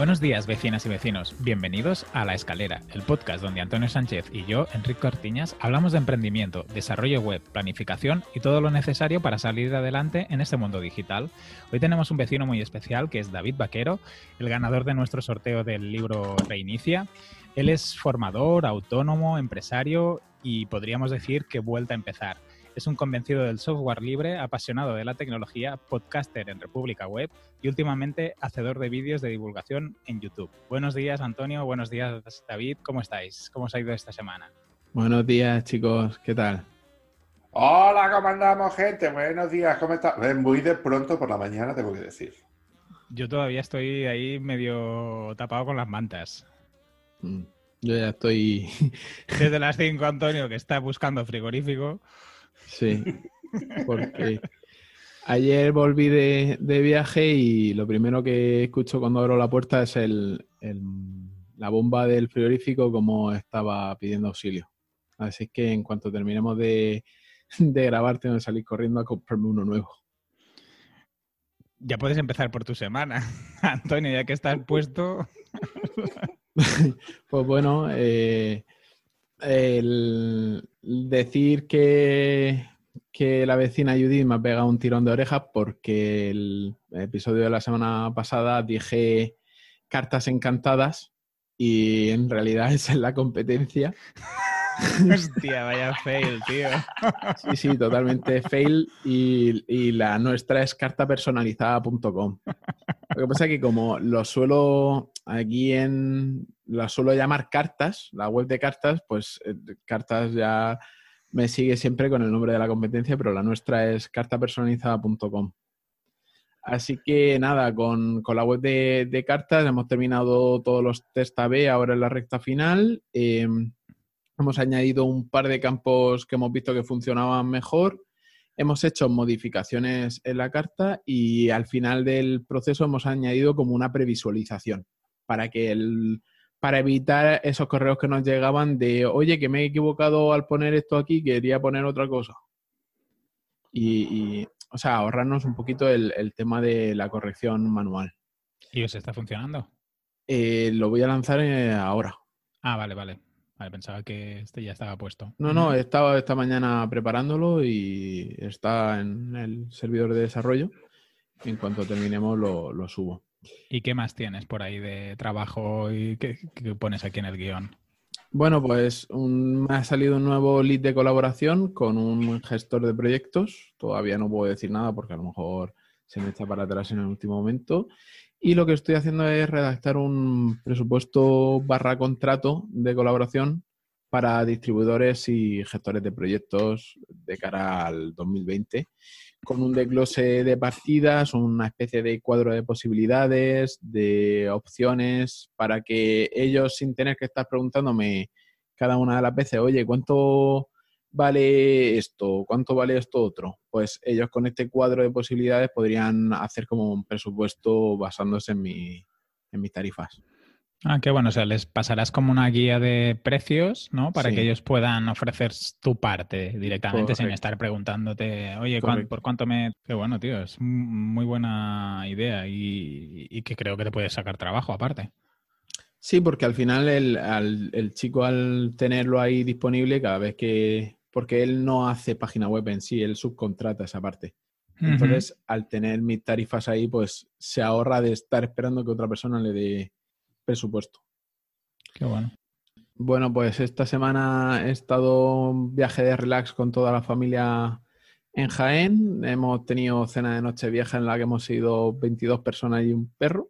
Buenos días, vecinas y vecinos. Bienvenidos a La Escalera, el podcast donde Antonio Sánchez y yo, Enrique Cortiñas, hablamos de emprendimiento, desarrollo web, planificación y todo lo necesario para salir adelante en este mundo digital. Hoy tenemos un vecino muy especial que es David Vaquero, el ganador de nuestro sorteo del libro Reinicia. Él es formador, autónomo, empresario y podríamos decir que vuelta a empezar. Es un convencido del software libre, apasionado de la tecnología, podcaster en República Web y últimamente hacedor de vídeos de divulgación en YouTube. Buenos días, Antonio. Buenos días, David. ¿Cómo estáis? ¿Cómo os ha ido esta semana? Buenos días, chicos. ¿Qué tal? Hola, ¿cómo andamos, gente? Buenos días, ¿cómo estás? Muy de pronto por la mañana, tengo que decir. Yo todavía estoy ahí medio tapado con las mantas. Mm, yo ya estoy. Desde las 5, Antonio, que está buscando frigorífico. Sí, porque ayer volví de, viaje y lo primero que escucho cuando abro la puerta es el, la bomba del frigorífico como estaba pidiendo auxilio. Así que en cuanto terminemos de, de grabar tengo que salir corriendo a comprarme uno nuevo. Ya puedes empezar por tu semana, Antonio, ya que estás puesto. pues bueno, eh, el decir que, que la vecina Judith me ha pegado un tirón de orejas porque el episodio de la semana pasada dije cartas encantadas y en realidad esa es la competencia. Hostia, vaya fail, tío. Sí, sí, totalmente fail. Y, y la nuestra es cartapersonalizada.com. Lo que pasa es que como lo suelo aquí en, la suelo llamar cartas, la web de cartas, pues eh, cartas ya me sigue siempre con el nombre de la competencia, pero la nuestra es cartapersonalizada.com. Así que nada, con, la web de, cartas hemos terminado todos los test AB ahora en la recta final. Em, hemos añadido un par de campos que hemos visto que funcionaban mejor. Hemos hecho modificaciones en la carta y al final del proceso hemos añadido como una previsualización para que el, para evitar esos correos que nos llegaban de, oye, que me he equivocado al poner esto aquí, quería poner otra cosa. Y, o sea, ahorrarnos un poquito el, tema de la corrección manual. ¿Y os está funcionando? Eh, lo voy a lanzar eh, ahora. Ah, vale, vale. Vale, pensaba que este ya estaba puesto. No, no, he estado esta mañana preparándolo y está en el servidor de desarrollo. En cuanto terminemos lo subo. ¿Y qué más tienes por ahí de trabajo y qué, pones aquí en el guion? Bueno, pues me ha salido un nuevo lead de colaboración con un gestor de proyectos. Todavía no puedo decir nada porque a lo mejor se me echa para atrás en el último momento. Y lo que estoy haciendo es redactar un presupuesto barra contrato de colaboración para distribuidores y gestores de proyectos de cara al 2020 con un desglose de partidas, una especie de cuadro de posibilidades, de opciones, para que ellos, sin tener que estar preguntándome cada una de las veces, oye, ¿cuánto vale esto? ¿Cuánto vale esto otro? Pues ellos con este cuadro de posibilidades podrían hacer como un presupuesto basándose en, mi, en mis tarifas. Ah, qué bueno. O sea, les pasarás como una guía de precios, ¿no? Para que ellos puedan ofrecer tu parte directamente sin estar preguntándote, oye, ¿por cuánto me...? Qué bueno, tío. Es muy buena idea y, que creo que te puedes sacar trabajo aparte. Sí, porque al final el, chico al tenerlo ahí disponible cada vez que... Porque él no hace página web en sí, él subcontrata esa parte. Entonces, al tener mis tarifas ahí, pues se ahorra de estar esperando que otra persona le dé presupuesto. Qué bueno. Bueno, pues esta semana he estado un viaje de relax con toda la familia en Jaén. Hemos tenido cena de noche vieja en la que hemos ido 22 personas y un perro.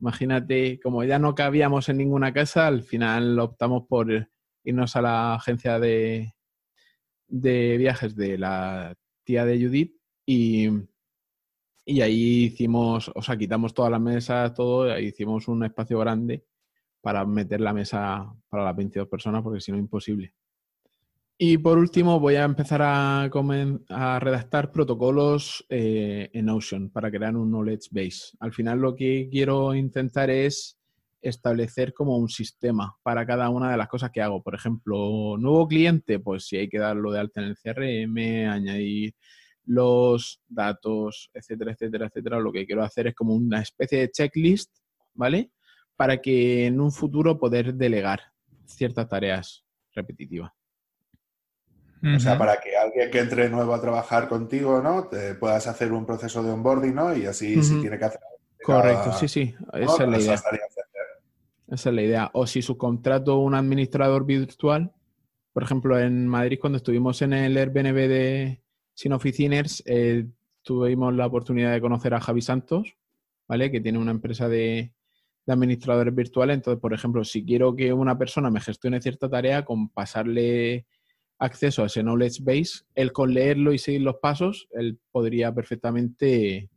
Imagínate, como ya no cabíamos en ninguna casa, al final optamos por irnos a la agencia de, de viajes de la tía de Judith y, y ahí hicimos, o sea, quitamos todas las mesas, todo, ahí hicimos un espacio grande para meter la mesa para las 22 personas, porque si no, imposible. Y por último, voy a empezar a, a redactar protocolos eh, en Notion para crear un knowledge base. Al final, lo que quiero intentar es establecer como un sistema para cada una de las cosas que hago. Por ejemplo, nuevo cliente, pues si hay que darlo de alta en el CRM, añadir los datos, etcétera, etcétera, etcétera. Lo que quiero hacer es como una especie de checklist, ¿vale? para que en un futuro poder delegar ciertas tareas repetitivas. O sea, para que alguien que entre nuevo a trabajar contigo, ¿no? Te puedas hacer un proceso de onboarding, ¿no? Y así, si tiene que hacer... Correcto, sí, sí. Esa es la idea. Esa es la idea. O si subcontrato un administrador virtual, por ejemplo, en Madrid, cuando estuvimos en el Airbnb de Sin Oficiners, eh, tuvimos la oportunidad de conocer a Javi Santos, ¿vale? Que tiene una empresa de, de administradores virtuales. Entonces, por ejemplo, si quiero que una persona me gestione cierta tarea, con pasarle acceso a ese knowledge base, él con leerlo y seguir los pasos, él podría perfectamente,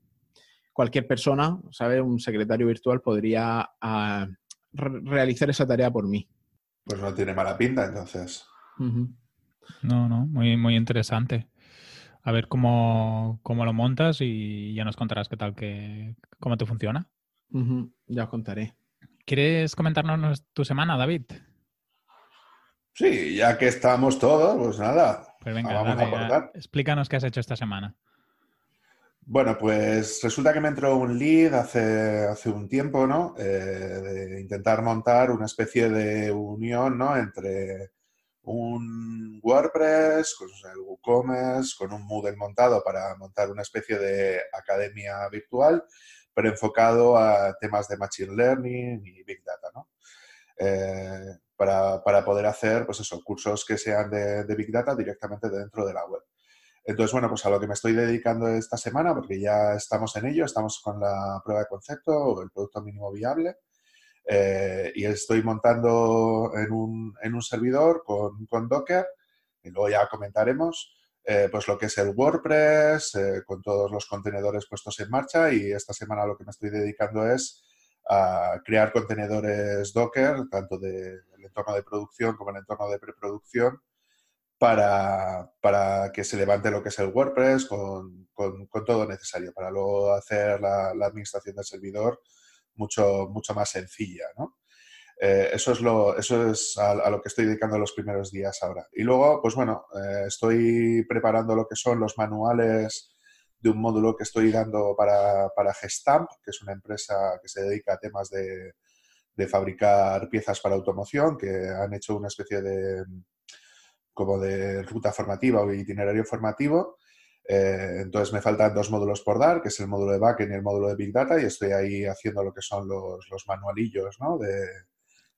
cualquier persona, ¿sabe? Un secretario virtual podría ah, realizar esa tarea por mí. Pues no tiene mala pinta, entonces. No, no, muy, muy interesante. A ver cómo, lo montas y ya nos contarás qué tal, que, cómo te funciona. Ya os contaré. ¿Quieres comentarnos tu semana, David? Sí, ya que estamos todos, pues nada. Pues venga, vamos a explícanos qué has hecho esta semana. Bueno, pues resulta que me entró un lead hace, hace un tiempo, ¿no? Eh, de intentar montar una especie de unión, ¿no? Entre un WordPress, con el WooCommerce, con un Moodle montado para montar una especie de academia virtual, pero enfocado a temas de Machine Learning y Big Data, ¿no? Eh, para, poder hacer, pues cursos que sean de, Big Data directamente dentro de la web. Entonces, bueno, pues a lo que me estoy dedicando esta semana, porque ya estamos en ello, estamos con la prueba de concepto el producto mínimo viable, eh, y estoy montando en un, en un servidor con, con, Docker, y luego ya comentaremos, eh, pues lo que es el WordPress, eh, con todos los contenedores puestos en marcha, y esta semana lo que me estoy dedicando es a crear contenedores Docker, tanto del entorno de producción como el entorno de preproducción, para, para, que se levante lo que es el WordPress con, con, todo necesario, para luego hacer la, administración del servidor mucho, mucho más sencilla. ¿no? Eh, eso es, lo, eso es a, lo que estoy dedicando los primeros días ahora. Y luego, pues bueno, eh, estoy preparando lo que son los manuales de un módulo que estoy dando para, para Gestamp, que es una empresa que se dedica a temas de, de fabricar piezas para automoción, que han hecho una especie de como de ruta formativa o itinerario formativo. Eh, entonces me faltan dos módulos por dar, que es el módulo de backend y el módulo de Big Data, y estoy ahí haciendo lo que son los, los manualillos, ¿no? De,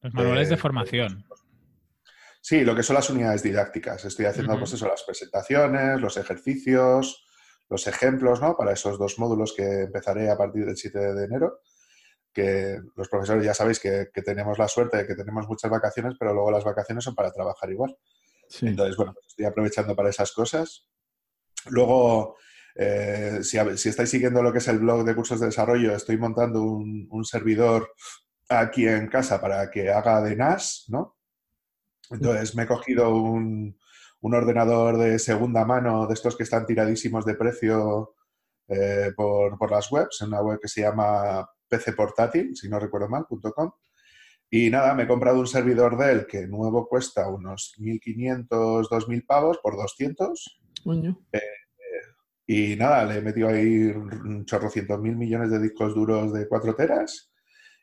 los manuales de, formación. Sí, lo que son las unidades didácticas. Estoy haciendo, pues eso, las presentaciones, los ejercicios, los ejemplos ¿no? para esos dos módulos que empezaré a partir del 7 de enero, que los profesores ya sabéis que, tenemos la suerte de que tenemos muchas vacaciones, pero luego las vacaciones son para trabajar igual. Entonces, bueno, pues estoy aprovechando para esas cosas. Luego, eh, si, estáis siguiendo lo que es el blog de cursos de desarrollo, estoy montando un, servidor aquí en casa para que haga de NAS, ¿no? Entonces me he cogido un, un ordenador de segunda mano, de estos que están tiradísimos de precio eh, por, las webs, en una web que se llama PC Portátil, si no recuerdo mal, .com. Y nada, me he comprado un servidor Dell que nuevo cuesta unos 1.500, 2.000 pavos por 200. Eh, y nada, le he metido ahí chorrocientos mil millones de discos duros de 4 teras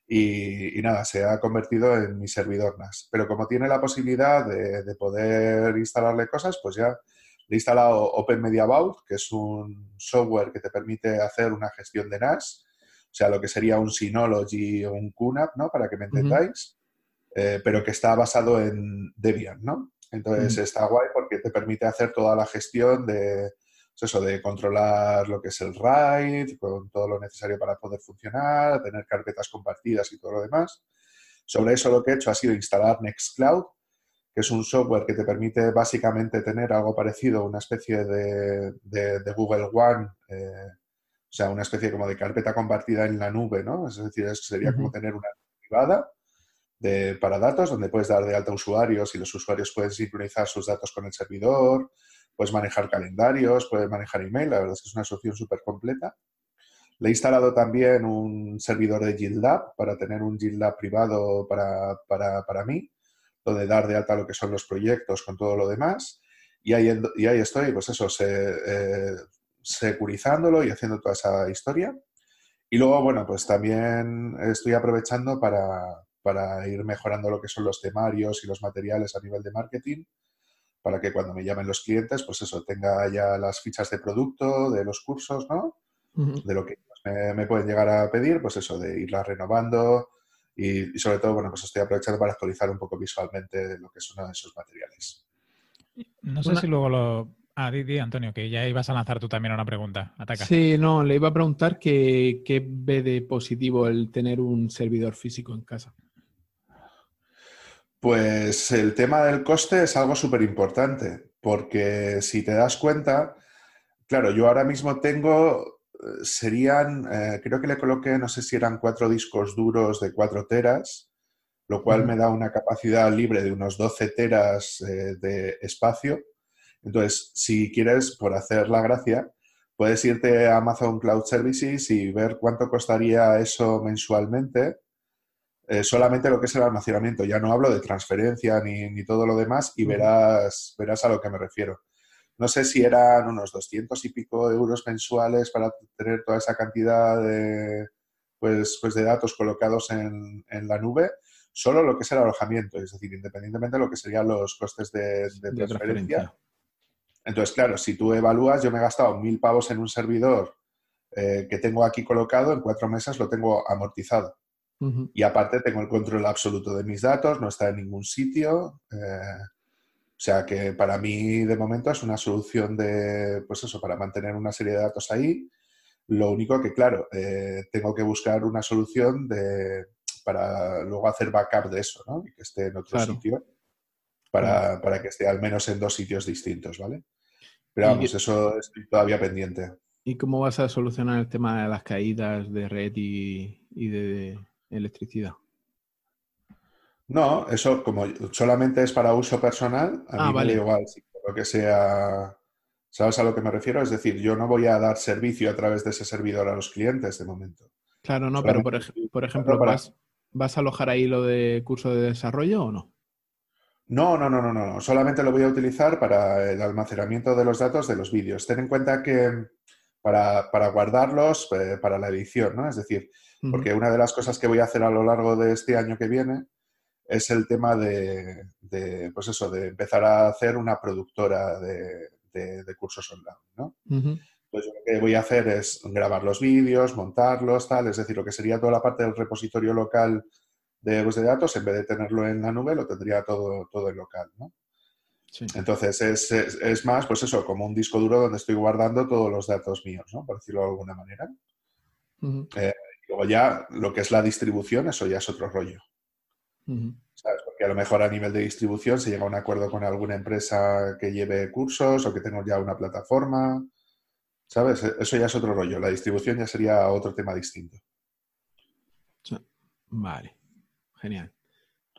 y, nada, se ha convertido en mi servidor NAS. Pero como tiene la posibilidad de, poder instalarle cosas, pues ya le he instalado Open Media Vault, que es un software que te permite hacer una gestión de NAS, o sea, lo que sería un Synology o un QNAP, ¿no? Para que me entendáis, eh, pero que está basado en Debian, ¿no? Entonces está guay porque te permite hacer toda la gestión de, pues eso de controlar lo que es el RAID, con todo lo necesario para poder funcionar, tener carpetas compartidas y todo lo demás. Sobre eso lo que he hecho ha sido instalar Nextcloud, que es un software que te permite básicamente tener algo parecido a una especie de, Google One, eh, o sea, una especie como de carpeta compartida en la nube, ¿no? Es decir, sería como tener una privada de, para datos donde puedes dar de alta usuarios y los usuarios pueden sincronizar sus datos con el servidor, puedes manejar calendarios, puedes manejar email, la verdad es que es una solución súper completa. Le he instalado también un servidor de GitLab para tener un GitLab privado para, para, para mí, donde dar de alta lo que son los proyectos con todo lo demás. Y ahí, y ahí estoy, pues eso, se, eh, securizándolo y haciendo toda esa historia. Y luego, bueno, pues también estoy aprovechando para, para ir mejorando lo que son los temarios y los materiales a nivel de marketing, para que cuando me llamen los clientes, pues eso, tenga ya las fichas de producto, de los cursos, ¿no? De lo que me, pueden llegar a pedir, pues eso, de irlas renovando y, sobre todo, bueno, pues estoy aprovechando para actualizar un poco visualmente lo que son esos materiales. No sé si luego lo... Ah, di, Antonio, que ya ibas a lanzar tú también una pregunta. Ataca. Sí, no, le iba a preguntar qué ve de positivo el tener un servidor físico en casa. Pues el tema del coste es algo súper importante, porque si te das cuenta, claro, yo ahora mismo tengo, eh, serían, eh, creo que le coloqué, no sé si eran cuatro discos duros de cuatro teras, lo cual me da una capacidad libre de unos 12 teras eh, de espacio. Entonces, si quieres, por hacer la gracia, puedes irte a Amazon Cloud Services y ver cuánto costaría eso mensualmente eh, solamente lo que es el almacenamiento. Ya no hablo de transferencia ni, todo lo demás y verás, verás a lo que me refiero. No sé si eran unos 200 y pico euros mensuales para tener toda esa cantidad de, pues, pues de datos colocados en, la nube, solo lo que es el alojamiento, es decir, independientemente de lo que serían los costes de, transferencia. Entonces, claro, si tú evalúas, yo me he gastado mil pavos en un servidor eh, que tengo aquí colocado, en cuatro meses lo tengo amortizado. Y aparte tengo el control absoluto de mis datos, no está en ningún sitio. Eh, o sea que para mí de momento es una solución de, pues eso, para mantener una serie de datos ahí. Lo único que, claro, eh, tengo que buscar una solución de, para luego hacer backup de eso, ¿no? Y que esté en otro sitio para, para, que esté al menos en dos sitios distintos, ¿vale? Pero vamos, eso estoy todavía pendiente. ¿Y cómo vas a solucionar el tema de las caídas de red y, y de, electricidad. No, eso como solamente es para uso personal, a ah, mí vale. igual, si lo que sea, ¿sabes a lo que me refiero? Es decir, yo no voy a dar servicio a través de ese servidor a los clientes de momento. Claro, no, pero por, por ejemplo, ¿vas, ¿vas a alojar ahí lo de curso de desarrollo o no? No, no, no, no, no. Solamente lo voy a utilizar para el almacenamiento de los datos de los vídeos. Ten en cuenta que para, para guardarlos, eh, para la edición, ¿no? Es decir, porque una de las cosas que voy a hacer a lo largo de este año que viene es el tema de, pues eso, de empezar a hacer una productora de, cursos online, ¿no? Pues lo que voy a hacer es grabar los vídeos, montarlos, tal, es decir, lo que sería toda la parte del repositorio local de, de datos, en vez de tenerlo en la nube, lo tendría todo, todo en local, ¿no? Entonces es, es, más, pues eso, como un disco duro donde estoy guardando todos los datos míos, ¿no? Por decirlo de alguna manera. Luego ya lo que es la distribución, eso ya es otro rollo. ¿Sabes? Porque a lo mejor a nivel de distribución se llega a un acuerdo con alguna empresa que lleve cursos o que tenga ya una plataforma. ¿Sabes? Eso ya es otro rollo. La distribución ya sería otro tema distinto. Vale. Genial.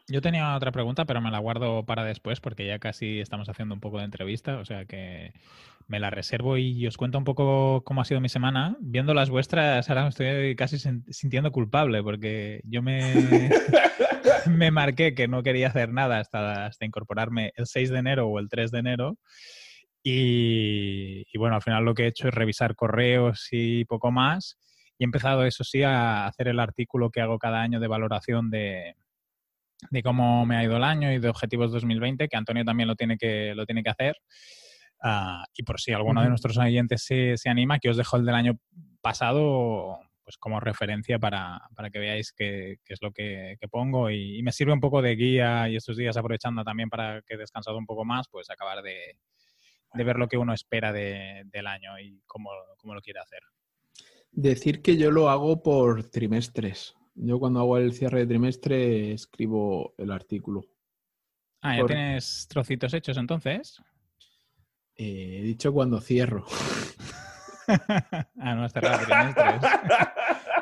Yo tenía otra pregunta, pero me la guardo para después porque ya casi estamos haciendo un poco de entrevista, o sea que me la reservo y os cuento un poco cómo ha sido mi semana. Viendo las vuestras, ahora me estoy casi sintiendo culpable porque yo me, me marqué que no quería hacer nada hasta, hasta incorporarme el 6 de enero o el 3 de enero. Y, y bueno, al final lo que he hecho es revisar correos y poco más. Y he empezado, eso sí, a hacer el artículo que hago cada año de valoración de, de cómo me ha ido el año y de objetivos 2020, que Antonio también lo tiene que, lo tiene que hacer. Ah, y por si alguno de nuestros oyentes se, se, anima, que os dejo el del año pasado pues como referencia para, para que veáis qué, qué es lo que, que pongo y, me sirve un poco de guía y estos días aprovechando también para que he descansado un poco más, pues acabar de, de ver lo que uno espera de, del año y cómo, cómo lo quiere hacer. Decir que yo lo hago por trimestres. Yo cuando hago el cierre de trimestre escribo el artículo. Ah, ¿ya tienes trocitos hechos entonces? Eh, he dicho cuando cierro. ah, no has cerrado trimestres.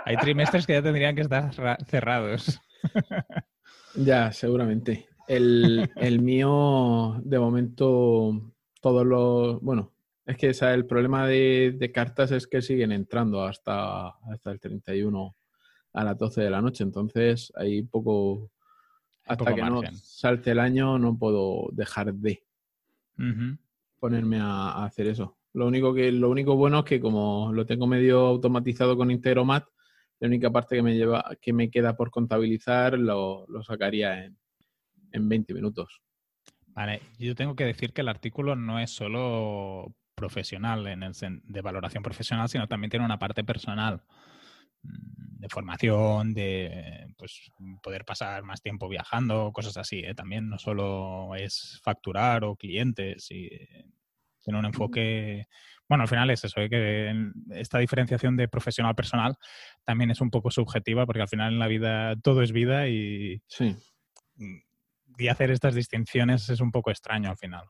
Hay trimestres que ya tendrían que estar cerrados. ya, seguramente. El, el, mío, de momento, todos los. Bueno, es que el problema de, de, cartas es que siguen entrando hasta, hasta el 31 a las 12 de la noche. Entonces, hay poco. Hasta que no salte el año, no puedo dejar de ponerme a, hacer eso. Lo único, que, lo único bueno es que, como lo tengo medio automatizado con Integromat, la única parte que me, lleva, que me queda por contabilizar lo, sacaría en, en 20 minutos. Vale, yo tengo que decir que el artículo no es solo profesional, en el de valoración profesional, sino también tiene una parte personal mm, de formación, de pues, poder pasar más tiempo viajando, cosas así. ¿eh? También no solo es facturar o clientes, y, sino un enfoque... Bueno, al final es eso, ¿eh? que esta diferenciación de profesional a personal también es un poco subjetiva, porque al final en la vida todo es vida y, sí. y hacer estas distinciones es un poco extraño al final.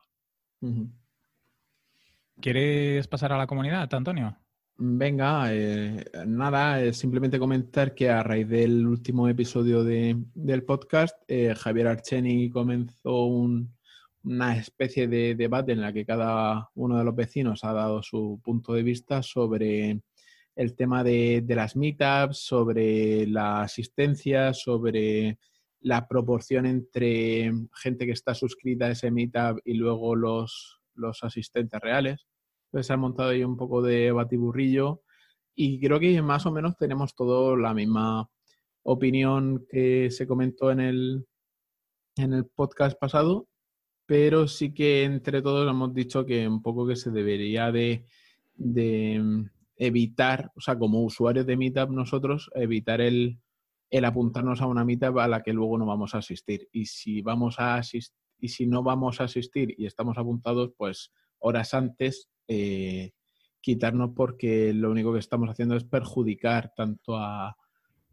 ¿Quieres pasar a la comunidad, Antonio? Venga, eh, nada, simplemente comentar que a raíz del último episodio del podcast, eh, Javier Archeni comenzó una especie de debate en la que cada uno de los vecinos ha dado su punto de vista sobre el tema de, de las meetups, sobre la asistencia, sobre la proporción entre gente que está suscrita a ese meetup y luego los, los asistentes reales. Entonces se ha montado ahí un poco de batiburrillo y creo que más o menos tenemos todo la misma opinión que se comentó en el, en el podcast pasado, pero sí que entre todos hemos dicho que un poco que se debería de, de evitar, o sea, como usuarios de Meetup nosotros, evitar el, el apuntarnos a una Meetup a la que luego no vamos a asistir. Y si vamos a asistir y si no vamos a asistir y estamos apuntados, pues horas antes eh, quitarnos porque lo único que estamos haciendo es perjudicar tanto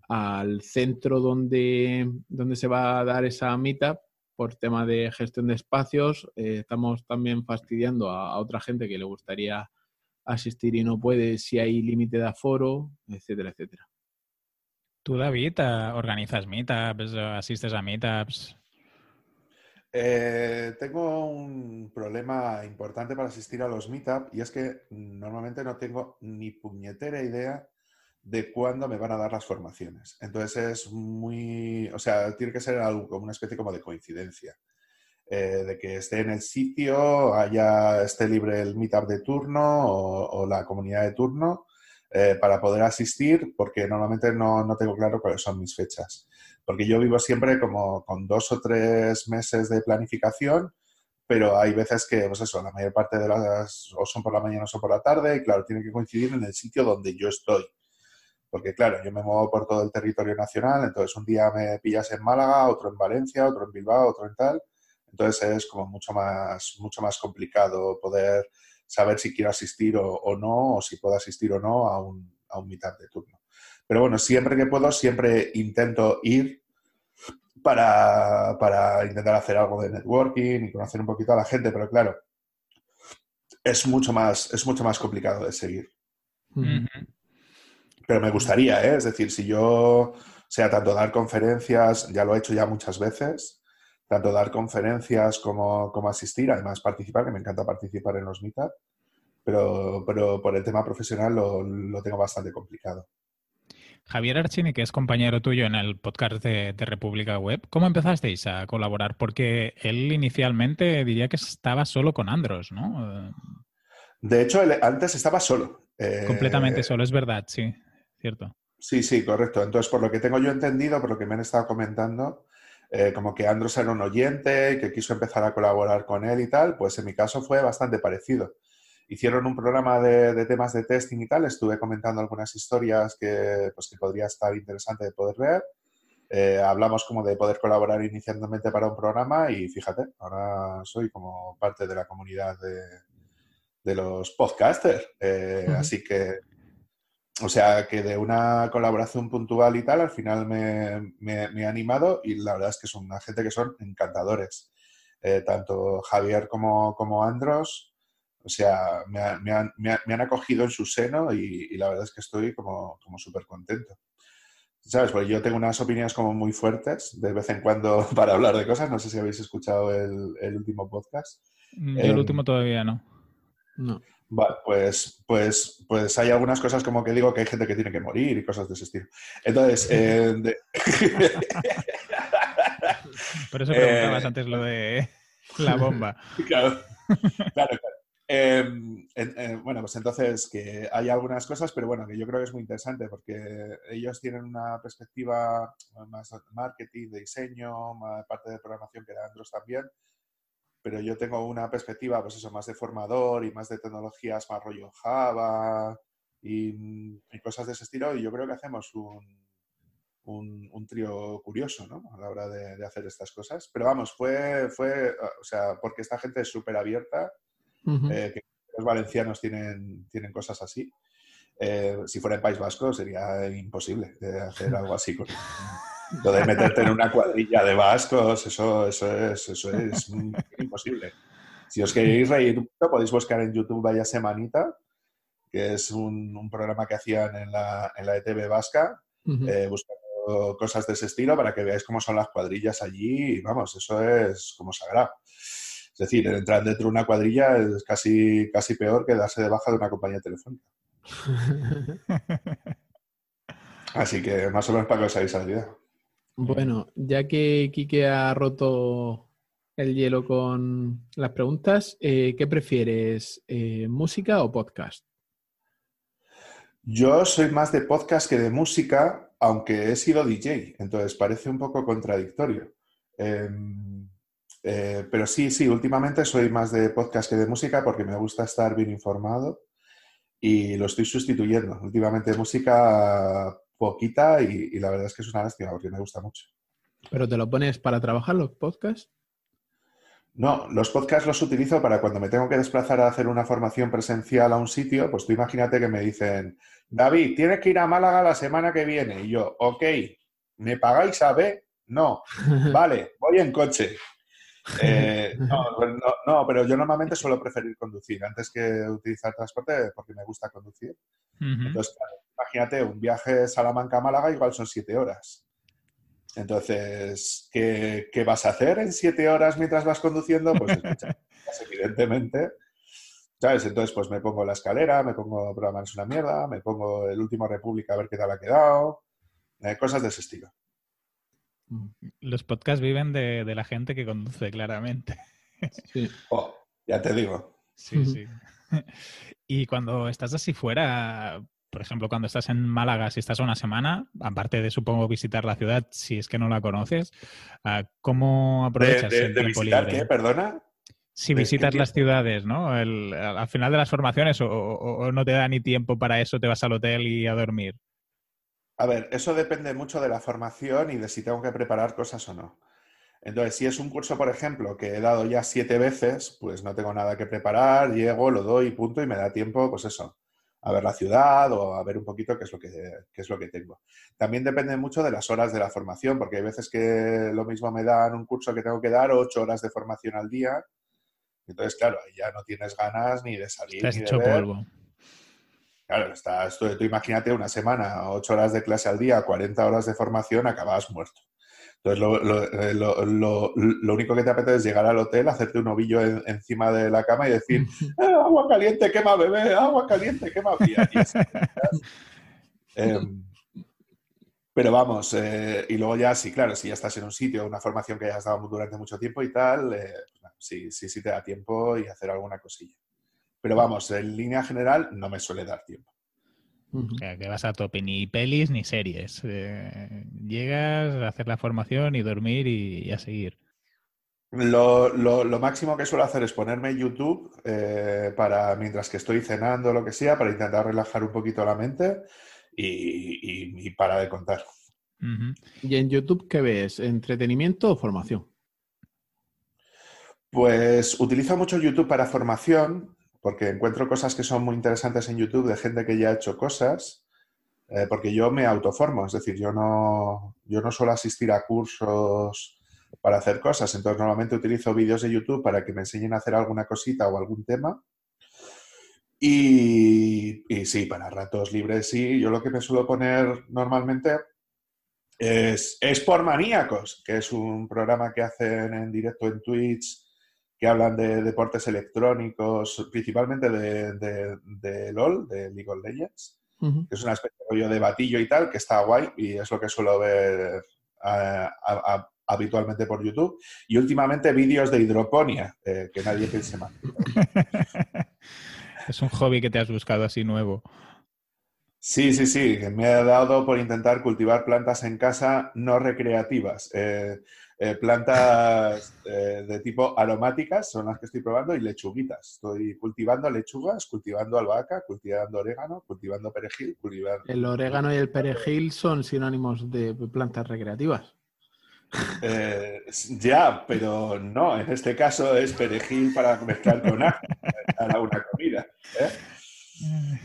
al centro donde, donde se va a dar esa meetup por tema de gestión de espacios. Eh, estamos también fastidiando a, otra gente que le gustaría asistir y no puede si hay límite de aforo, etcétera, etcétera. Tú, David, organizas meetups, asistes a meetups. Eh, tengo un problema importante para asistir a los meetup y es que normalmente no tengo ni puñetera idea de cuándo me van a dar las formaciones. Entonces es muy, o sea, tiene que ser algo como una especie como de coincidencia. Eh, de que esté en el sitio, haya, esté libre el meetup de turno o, la comunidad de turno eh, para poder asistir, porque normalmente no, no tengo claro cuáles son mis fechas porque yo vivo siempre como con dos o tres meses de planificación, pero hay veces que, pues eso, la mayor parte de las o son por la mañana o son por la tarde, y claro, tiene que coincidir en el sitio donde yo estoy. Porque claro, yo me muevo por todo el territorio nacional, entonces un día me pillas en Málaga, otro en Valencia, otro en Bilbao, otro en tal. Entonces es como mucho más, mucho más complicado poder saber si quiero asistir o, no, o si puedo asistir o no a un, a un mitad de turno. Pero bueno, siempre que puedo, siempre intento ir para, intentar hacer algo de networking y conocer un poquito a la gente, pero claro, es mucho más, es mucho más complicado de seguir. Pero me gustaría, ¿eh? es decir, si yo, sea, tanto dar conferencias, ya lo he hecho ya muchas veces, tanto dar conferencias como, como asistir, además participar, que me encanta participar en los meetups, pero, pero por el tema profesional lo tengo bastante complicado. Javier Archini, que es compañero tuyo en el podcast de, República Web, ¿cómo empezasteis a colaborar? Porque él inicialmente diría que estaba solo con Andros, ¿no? De hecho, él antes estaba solo. Eh, Completamente solo, es verdad, sí, cierto. Sí, sí, correcto. Entonces, por lo que tengo yo entendido, por lo que me han estado comentando, eh, como que Andros era un oyente, que quiso empezar a colaborar con él y tal, pues en mi caso fue bastante parecido hicieron un programa de, temas de testing y tal, estuve comentando algunas historias que, pues, que podría estar interesante de poder ver. Eh, hablamos como de poder colaborar inicialmente para un programa y fíjate, ahora soy como parte de la comunidad de, los podcasters. Eh, así que, o sea, que de una colaboración puntual y tal, al final me, me, he animado y la verdad es que son una gente que son encantadores. Eh, tanto Javier como, como Andros, o sea, me, han, acogido en su seno y, la verdad es que estoy como, súper contento. ¿Sabes? Porque yo tengo unas opiniones como muy fuertes de vez en cuando para hablar de cosas. No sé si habéis escuchado el, último podcast. Mm, el em, último todavía no. No. Vale, pues, pues, pues hay algunas cosas como que digo que hay gente que tiene que morir y cosas de ese estilo. Entonces, eh, Por eso preguntabas eh, antes lo de la bomba. claro, claro. Em, bueno, pues entonces que hay algunas cosas, pero bueno, que yo creo que es muy interesante porque ellos tienen una perspectiva más de marketing, de diseño, más parte de programación que de Andros también, pero yo tengo una perspectiva, pues eso, más de formador y más de tecnologías, más rollo Java y, cosas de ese estilo, y yo creo que hacemos un, un, trío curioso, ¿no? A la hora de, hacer estas cosas. Pero vamos, fue, fue, o sea, porque esta gente es súper abierta, eh, que los valencianos tienen, tienen cosas así. Eh, si fuera en País Vasco sería imposible hacer algo así. Con, lo de meterte en una cuadrilla de vascos, eso, eso, es, eso es imposible. Si os queréis reír podéis buscar en YouTube Vaya Semanita, que es un, programa que hacían en la, en la ETV vasca, eh, buscando cosas de ese estilo para que veáis cómo son las cuadrillas allí. Y vamos, eso es como sagrado. Es decir, entrar dentro de una cuadrilla es casi, casi peor que darse de baja de una compañía telefónica. Así que más o menos para que os hagáis la idea. Bueno, ya que Quique ha roto el hielo con las preguntas, eh, ¿qué prefieres, eh, música o podcast? Yo soy más de podcast que de música, aunque he sido DJ, entonces parece un poco contradictorio. Em, eh, pero sí, sí, últimamente soy más de podcast que de música porque me gusta estar bien informado y lo estoy sustituyendo. Últimamente música poquita y, la verdad es que es una lástima porque me gusta mucho. ¿Pero te lo pones para trabajar los podcasts? No, los podcasts los utilizo para cuando me tengo que desplazar a hacer una formación presencial a un sitio, pues tú imagínate que me dicen, David, tienes que ir a Málaga la semana que viene. Y yo, ok, ¿me pagáis a B? No. Vale, voy en coche. Eh, no, no, pero yo normalmente suelo preferir conducir antes que utilizar transporte porque me gusta conducir. Entonces, imagínate, un viaje Salamanca-Málaga igual son siete horas. Entonces, ¿qué, vas a hacer en siete horas mientras vas conduciendo? Pues evidentemente. ¿Sabes? Entonces, pues me pongo la escalera, me pongo programar es una mierda, me pongo el último República a ver qué tal ha quedado, eh, cosas de ese estilo. Los podcasts viven de, la gente que conduce, claramente. Sí. Oh, ya te digo. Sí, sí. Y cuando estás así fuera, por ejemplo, cuando estás en Málaga, si estás una semana, aparte de supongo visitar la ciudad, si es que no la conoces, ah, ¿cómo aprovechas de, el tiempo visitar, libre? ¿qué? ¿Perdona? Si visitas las ciudades, ¿no? al final de las formaciones o, no te da ni tiempo para eso, te vas al hotel y a dormir. A ver, eso depende mucho de la formación y de si tengo que preparar cosas o no. Entonces, si es un curso, por ejemplo, que he dado ya siete veces, pues no tengo nada que preparar, llego, lo doy, punto, y me da tiempo, pues eso, a ver la ciudad o a ver un poquito qué es lo que, es lo que tengo. También depende mucho de las horas de la formación, porque hay veces que lo mismo me dan un curso que tengo que dar ocho horas de formación al día. Entonces, claro, ya no tienes ganas ni de salir. ni de ver. polvo. Claro, estás, tú, tú, imagínate una semana, ocho horas de clase al día, 40 horas de formación, acabas muerto. Entonces, eh, lo, lo, único que te apetece es llegar al hotel, hacerte un ovillo encima de la cama y decir, ah, agua caliente, quema bebé, agua caliente, quema. Em, pero vamos, eh, y luego ya, sí, claro, si ya estás en un sitio, una formación que hayas dado durante mucho tiempo y tal, eh, pues sí, sí, sí te da tiempo y hacer alguna cosilla. Pero vamos, en línea general no me suele dar tiempo que vas a tope, ni pelis ni series. Eh, llegas a hacer la formación y dormir y, a seguir. Lo, máximo que suelo hacer es ponerme YouTube eh, para mientras que estoy cenando o lo que sea, para intentar relajar un poquito la mente y, para de contar. ¿Y en YouTube qué ves? ¿Entretenimiento o formación? Pues utilizo mucho YouTube para formación, porque encuentro cosas que son muy interesantes en YouTube de gente que ya ha hecho cosas, eh, porque yo me autoformo, es decir, yo no, yo no suelo asistir a cursos para hacer cosas, entonces normalmente utilizo vídeos de YouTube para que me enseñen a hacer alguna cosita o algún tema. Y, y sí, para ratos libres sí, yo lo que me suelo poner normalmente es, es por maníacos, que es un programa que hacen en directo en Twitch que hablan de deportes electrónicos, principalmente de, LOL, de League of Legends, que es una especie de batillo y tal, que está guay y es lo que suelo ver habitualmente por YouTube. Y últimamente vídeos de hidroponía, eh, que nadie piense mal. Es un hobby que te has buscado así nuevo. Sí, sí, sí, me ha dado por intentar cultivar plantas en casa no recreativas. Eh, eh, plantas eh, de tipo aromáticas son las que estoy probando y lechuguitas. Estoy cultivando lechugas, cultivando albahaca, cultivando orégano, cultivando perejil, cultivando... El orégano y el perejil son sinónimos de plantas recreativas. ya, pero no, en este caso es perejil para mezclar con para una comida.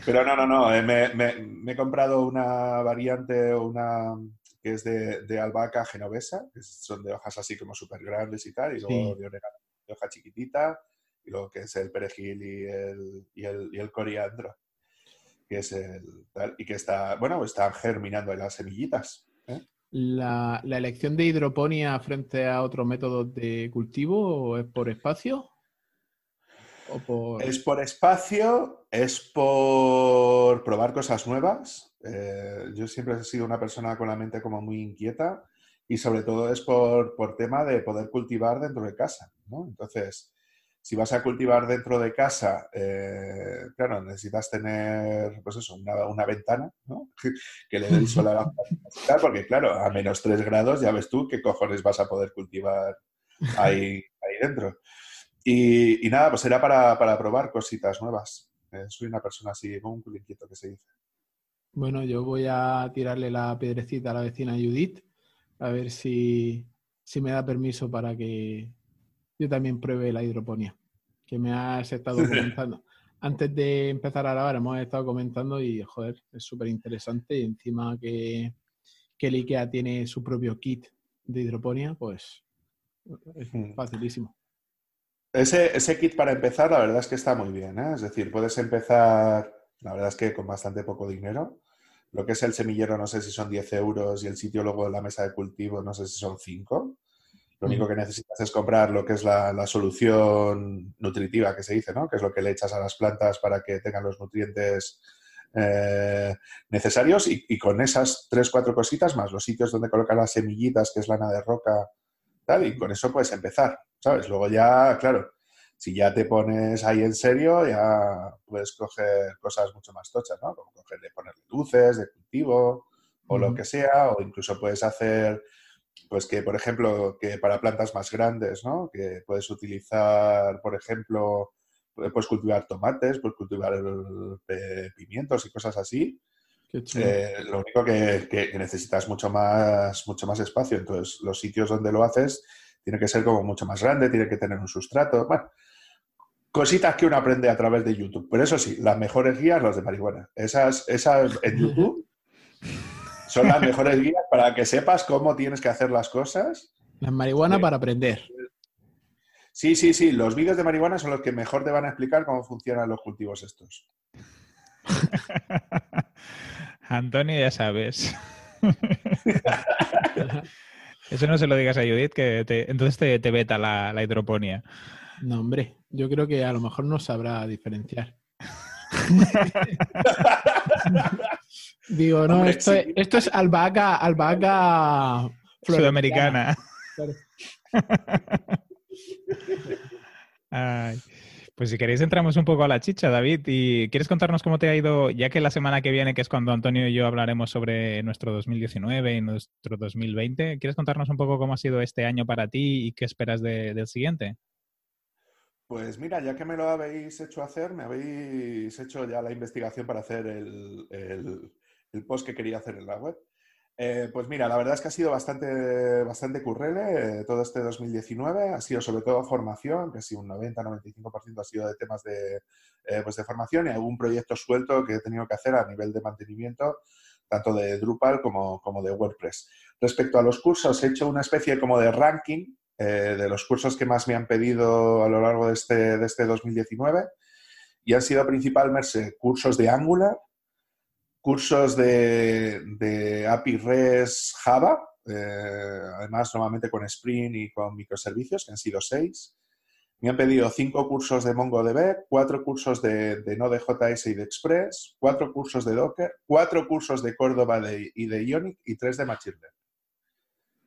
Pero no, no, no. Eh, me, he comprado una variante, una que es de, albahaca genovesa, que son de hojas así como súper grandes y tal, y luego de orégano de hoja chiquitita, y luego que es el perejil y el, y el, y el coriandro, que es el tal, y que está, bueno, están germinando en las semillitas. ¿eh? ¿La, ¿La, elección de hidroponía frente a otros métodos de cultivo es por espacio? Es por espacio, es por probar cosas nuevas. Eh, yo siempre he sido una persona con la mente como muy inquieta y sobre todo es por, tema de poder cultivar dentro de casa. Entonces, si vas a cultivar dentro de casa, eh, claro, necesitas tener, pues eso, una, ventana, que le dé sol a la porque claro, a menos 3 grados ya ves tú qué cojones vas a poder cultivar ahí, ahí dentro. Y, nada, pues era para, probar cositas nuevas. Eh, soy una persona así, un culo inquieto que se dice. Bueno, yo voy a tirarle la piedrecita a la vecina Judith, a ver si, me da permiso para que yo también pruebe la hidroponía, que me has estado comentando. Antes de empezar a grabar hemos estado comentando y, joder, es súper interesante. Y encima que, que el IKEA tiene su propio kit de hidroponía, pues es mm. facilísimo. Ese, kit para empezar, la verdad es que está muy bien. ¿eh? Es decir, puedes empezar, la verdad es que con bastante poco dinero. Lo que es el semillero, no sé si son 10 euros y el sitio luego de la mesa de cultivo, no sé si son 5. Lo único que necesitas es comprar lo que es la, solución nutritiva que se dice, ¿no? Que es lo que le echas a las plantas para que tengan los nutrientes eh, necesarios y, y, con esas tres, cuatro cositas más los sitios donde colocar las semillitas, que es lana de roca, tal, y con eso puedes empezar. ¿sabes? Luego ya, claro, si ya te pones ahí en serio, ya puedes coger cosas mucho más tochas, ¿no? Como cogerle, ponerle luces de cultivo o lo que sea, o incluso puedes hacer, pues que, por ejemplo, que para plantas más grandes, ¿no? Que puedes utilizar, por ejemplo, puedes cultivar tomates, puedes cultivar pimientos y cosas así. Eh, lo único que, que, necesitas mucho más, mucho más espacio. Entonces, los sitios donde lo haces tiene que ser como mucho más grande, tiene que tener un sustrato. Bueno, cositas que uno aprende a través de YouTube. Pero eso sí, las mejores guías, las de marihuana. Esas, esas en YouTube son las mejores guías para que sepas cómo tienes que hacer las cosas. La marihuana para aprender. Sí, sí, sí. Los vídeos de marihuana son los que mejor te van a explicar cómo funcionan los cultivos estos. Antonio, ya sabes. Eso no se lo digas a Judith, que entonces te, te veta la, hidroponía. No, hombre, yo creo que a lo mejor no sabrá diferenciar. Digo, no, esto, esto, es albahaca, albahaca sudamericana. Ay. Pues si queréis entramos un poco a la chicha, David. ¿Y quieres contarnos cómo te ha ido, ya que la semana que viene, que es cuando Antonio y yo hablaremos sobre nuestro 2019 y nuestro 2020, ¿quieres contarnos un poco cómo ha sido este año para ti y qué esperas del siguiente? Pues mira, ya que me lo habéis hecho hacer, me habéis hecho ya la investigación para hacer el, el post que quería hacer en la web. Eh, pues mira, la verdad es que ha sido bastante, bastante currele eh, todo este 2019. Ha sido sobre todo formación, que un 90-95% ha sido de temas de, eh, pues de formación y algún proyecto suelto que he tenido que hacer a nivel de mantenimiento, tanto de Drupal como, como de WordPress. Respecto a los cursos, he hecho una especie como de ranking de los cursos que más me han pedido a lo largo de este, de este 2019 y han sido principalmente cursos de Angular, cursos de, API REST Java, eh, además normalmente con Spring y con microservicios, que han sido seis. Me han pedido cinco cursos de MongoDB, cuatro cursos de, de Node.js y de Express, cuatro cursos de Docker, cuatro cursos de Córdoba y de Ionic y tres de Machine Learning.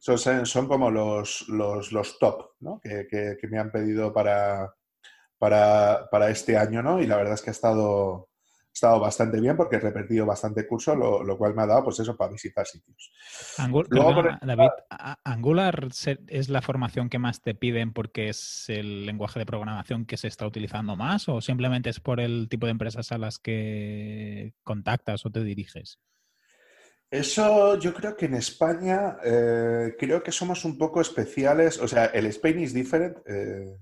Son, como los, los, top que, me han pedido para, para, para, este año, ¿no? Y la verdad es que ha estado, estado bastante bien porque he repetido bastante curso, lo, cual me ha dado, pues eso, para visitar sitios. David, ¿Angular es la formación que más te piden porque es el lenguaje de programación que se está utilizando más o simplemente es por el tipo de empresas a las que contactas o te diriges? Eso yo creo que en España eh, creo que somos un poco especiales, o sea, el Spain is different. Eh,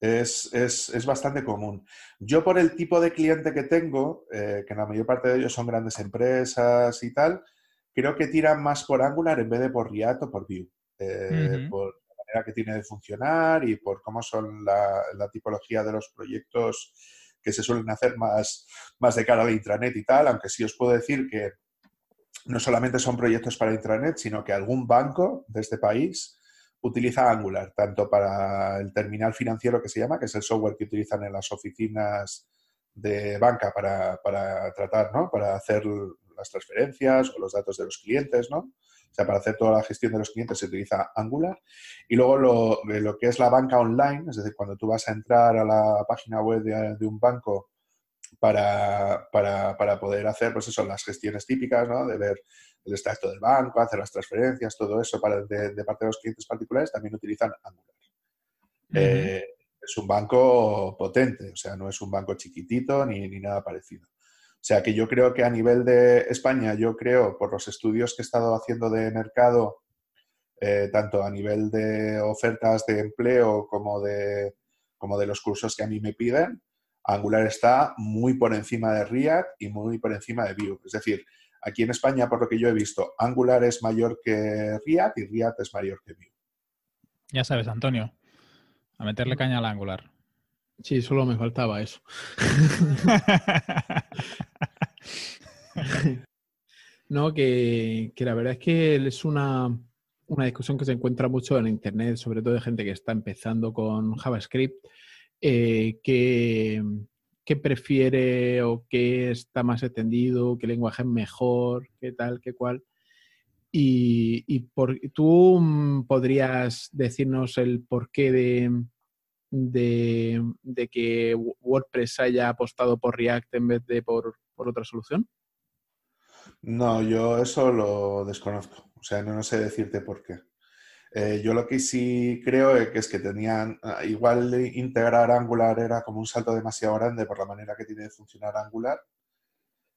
es, es, bastante común. Yo por el tipo de cliente que tengo, eh, que la mayor parte de ellos son grandes empresas y tal, creo que tiran más por Angular en vez de por React o por Vue. Por la manera que tiene de funcionar y por cómo son la, tipología de los proyectos que se suelen hacer más, más de cara a la intranet y tal, aunque sí os puedo decir que no solamente son proyectos para intranet, sino que algún banco de este país utiliza Angular, tanto para el terminal financiero que se llama, que es el software que utilizan en las oficinas de banca para, tratar, ¿no? Para hacer las transferencias o los datos de los clientes, ¿no? O sea, para hacer toda la gestión de los clientes se utiliza Angular. Y luego lo, lo que es la banca online, es decir, cuando tú vas a entrar a la página web de, un banco para, para, poder hacer, pues eso, las gestiones típicas, ¿no? De ver el extracto del banco, hacer las transferencias, todo eso para de, parte de los clientes particulares, también utilizan Angular. Eh, es un banco potente, o sea, no es un banco chiquitito ni, nada parecido. O sea, que yo creo que a nivel de España, yo creo, por los estudios que he estado haciendo de mercado, eh, tanto a nivel de ofertas de empleo como de, como de los cursos que a mí me piden, Angular está muy por encima de React y muy por encima de Vue. Es decir, Aquí en España, por lo que yo he visto, Angular es mayor que React y React es mayor que Vue. Ya sabes, Antonio, a meterle caña al Angular. Sí, solo me faltaba eso. no, que, la verdad es que es una, discusión que se encuentra mucho en Internet, sobre todo de gente que está empezando con JavaScript, eh, que, qué prefiere o qué está más extendido, qué lenguaje es mejor, qué tal, qué cual. Y, por, tú mm, podrías decirnos el porqué de, de, que WordPress haya apostado por React en vez de por, por otra solución? No, yo eso lo desconozco. O sea, no sé decirte por qué. Eh, yo lo que sí creo es que tenían, ah, igual integrar Angular era como un salto demasiado grande por la manera que tiene de funcionar Angular.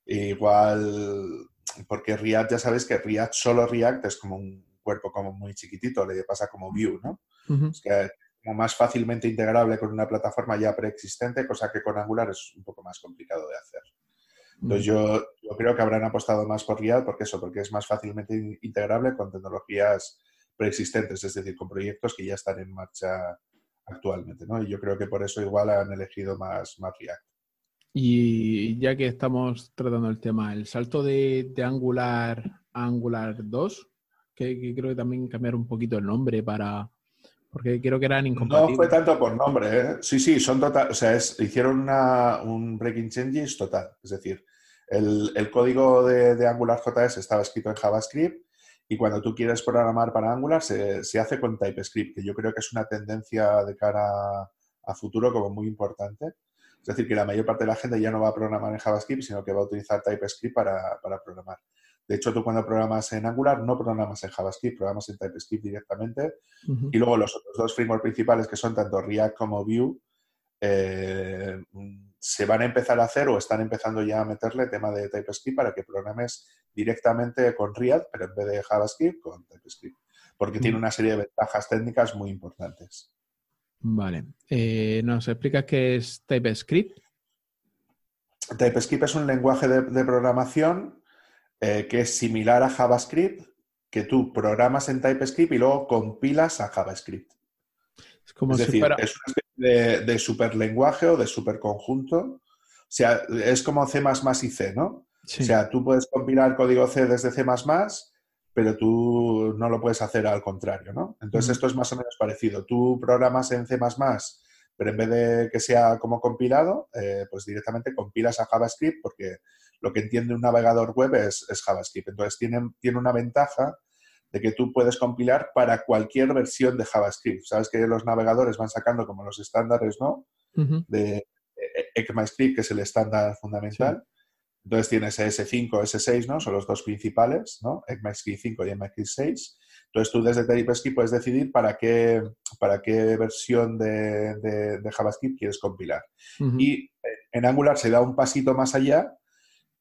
igual, porque React, ya sabes que React, solo React es como un cuerpo como muy chiquitito, le pasa como Vue, ¿no? Es que como más fácilmente integrable con una plataforma ya preexistente, cosa que con Angular es un poco más complicado de hacer. Entonces yo, yo creo que habrán apostado más por React porque eso, porque es más fácilmente integrable con tecnologías preexistentes, es decir, con proyectos que ya están en marcha actualmente, ¿no? Y yo creo que por eso igual han elegido más, más React. Y ya que estamos tratando el tema, el salto de, Angular a Angular 2, que, creo que también cambiar un poquito el nombre para... Porque creo que eran incompatibles. No fue tanto por nombre, ¿eh? Sí, sí, son total, o sea, hicieron una, un breaking changes total. Es decir, el, código de, de Angular JS estaba escrito en JavaScript y cuando tú quieres programar para Angular se, se, hace con TypeScript, que yo creo que es una tendencia de cara a futuro como muy importante. Es decir, que la mayor parte de la gente ya no va a programar en JavaScript, sino que va a utilizar TypeScript para, para programar. De hecho, tú cuando programas en Angular no programas en JavaScript, programas en TypeScript directamente. Y luego los otros dos frameworks principales, que son tanto React como Vue, eh, se van a empezar a hacer o están empezando ya a meterle tema de TypeScript para que programes directamente con React, pero en vez de JavaScript, con TypeScript, porque tiene mm. una serie de ventajas técnicas muy importantes. Vale. Eh, ¿Nos explicas qué es TypeScript? TypeScript es un lenguaje de, programación eh, que es similar a JavaScript, que tú programas en TypeScript y luego compilas a JavaScript. Es como si fuera... es una especie de, superlenguaje o de superconjunto. O sea, es como C y C, ¿no? O sea, tú puedes compilar código C desde C, pero tú no lo puedes hacer al contrario, ¿no? Entonces, esto es más o menos parecido. Tú programas en C, pero en vez de que sea como compilado, eh, pues directamente compilas a JavaScript porque lo que entiende un navegador web es, JavaScript. Entonces, tiene, tiene una ventaja de que tú puedes compilar para cualquier versión de JavaScript. Sabes que los navegadores van sacando como los estándares, ¿no? de e-, ECMAScript, que es el estándar fundamental. Entonces tienes S5, S6, ¿no? Son los dos principales, ¿no? ECMAScript 5 y ECMAScript 6. Entonces tú desde TypeScript puedes decidir para qué, para qué versión de, JavaScript quieres compilar. Y en Angular se da un pasito más allá.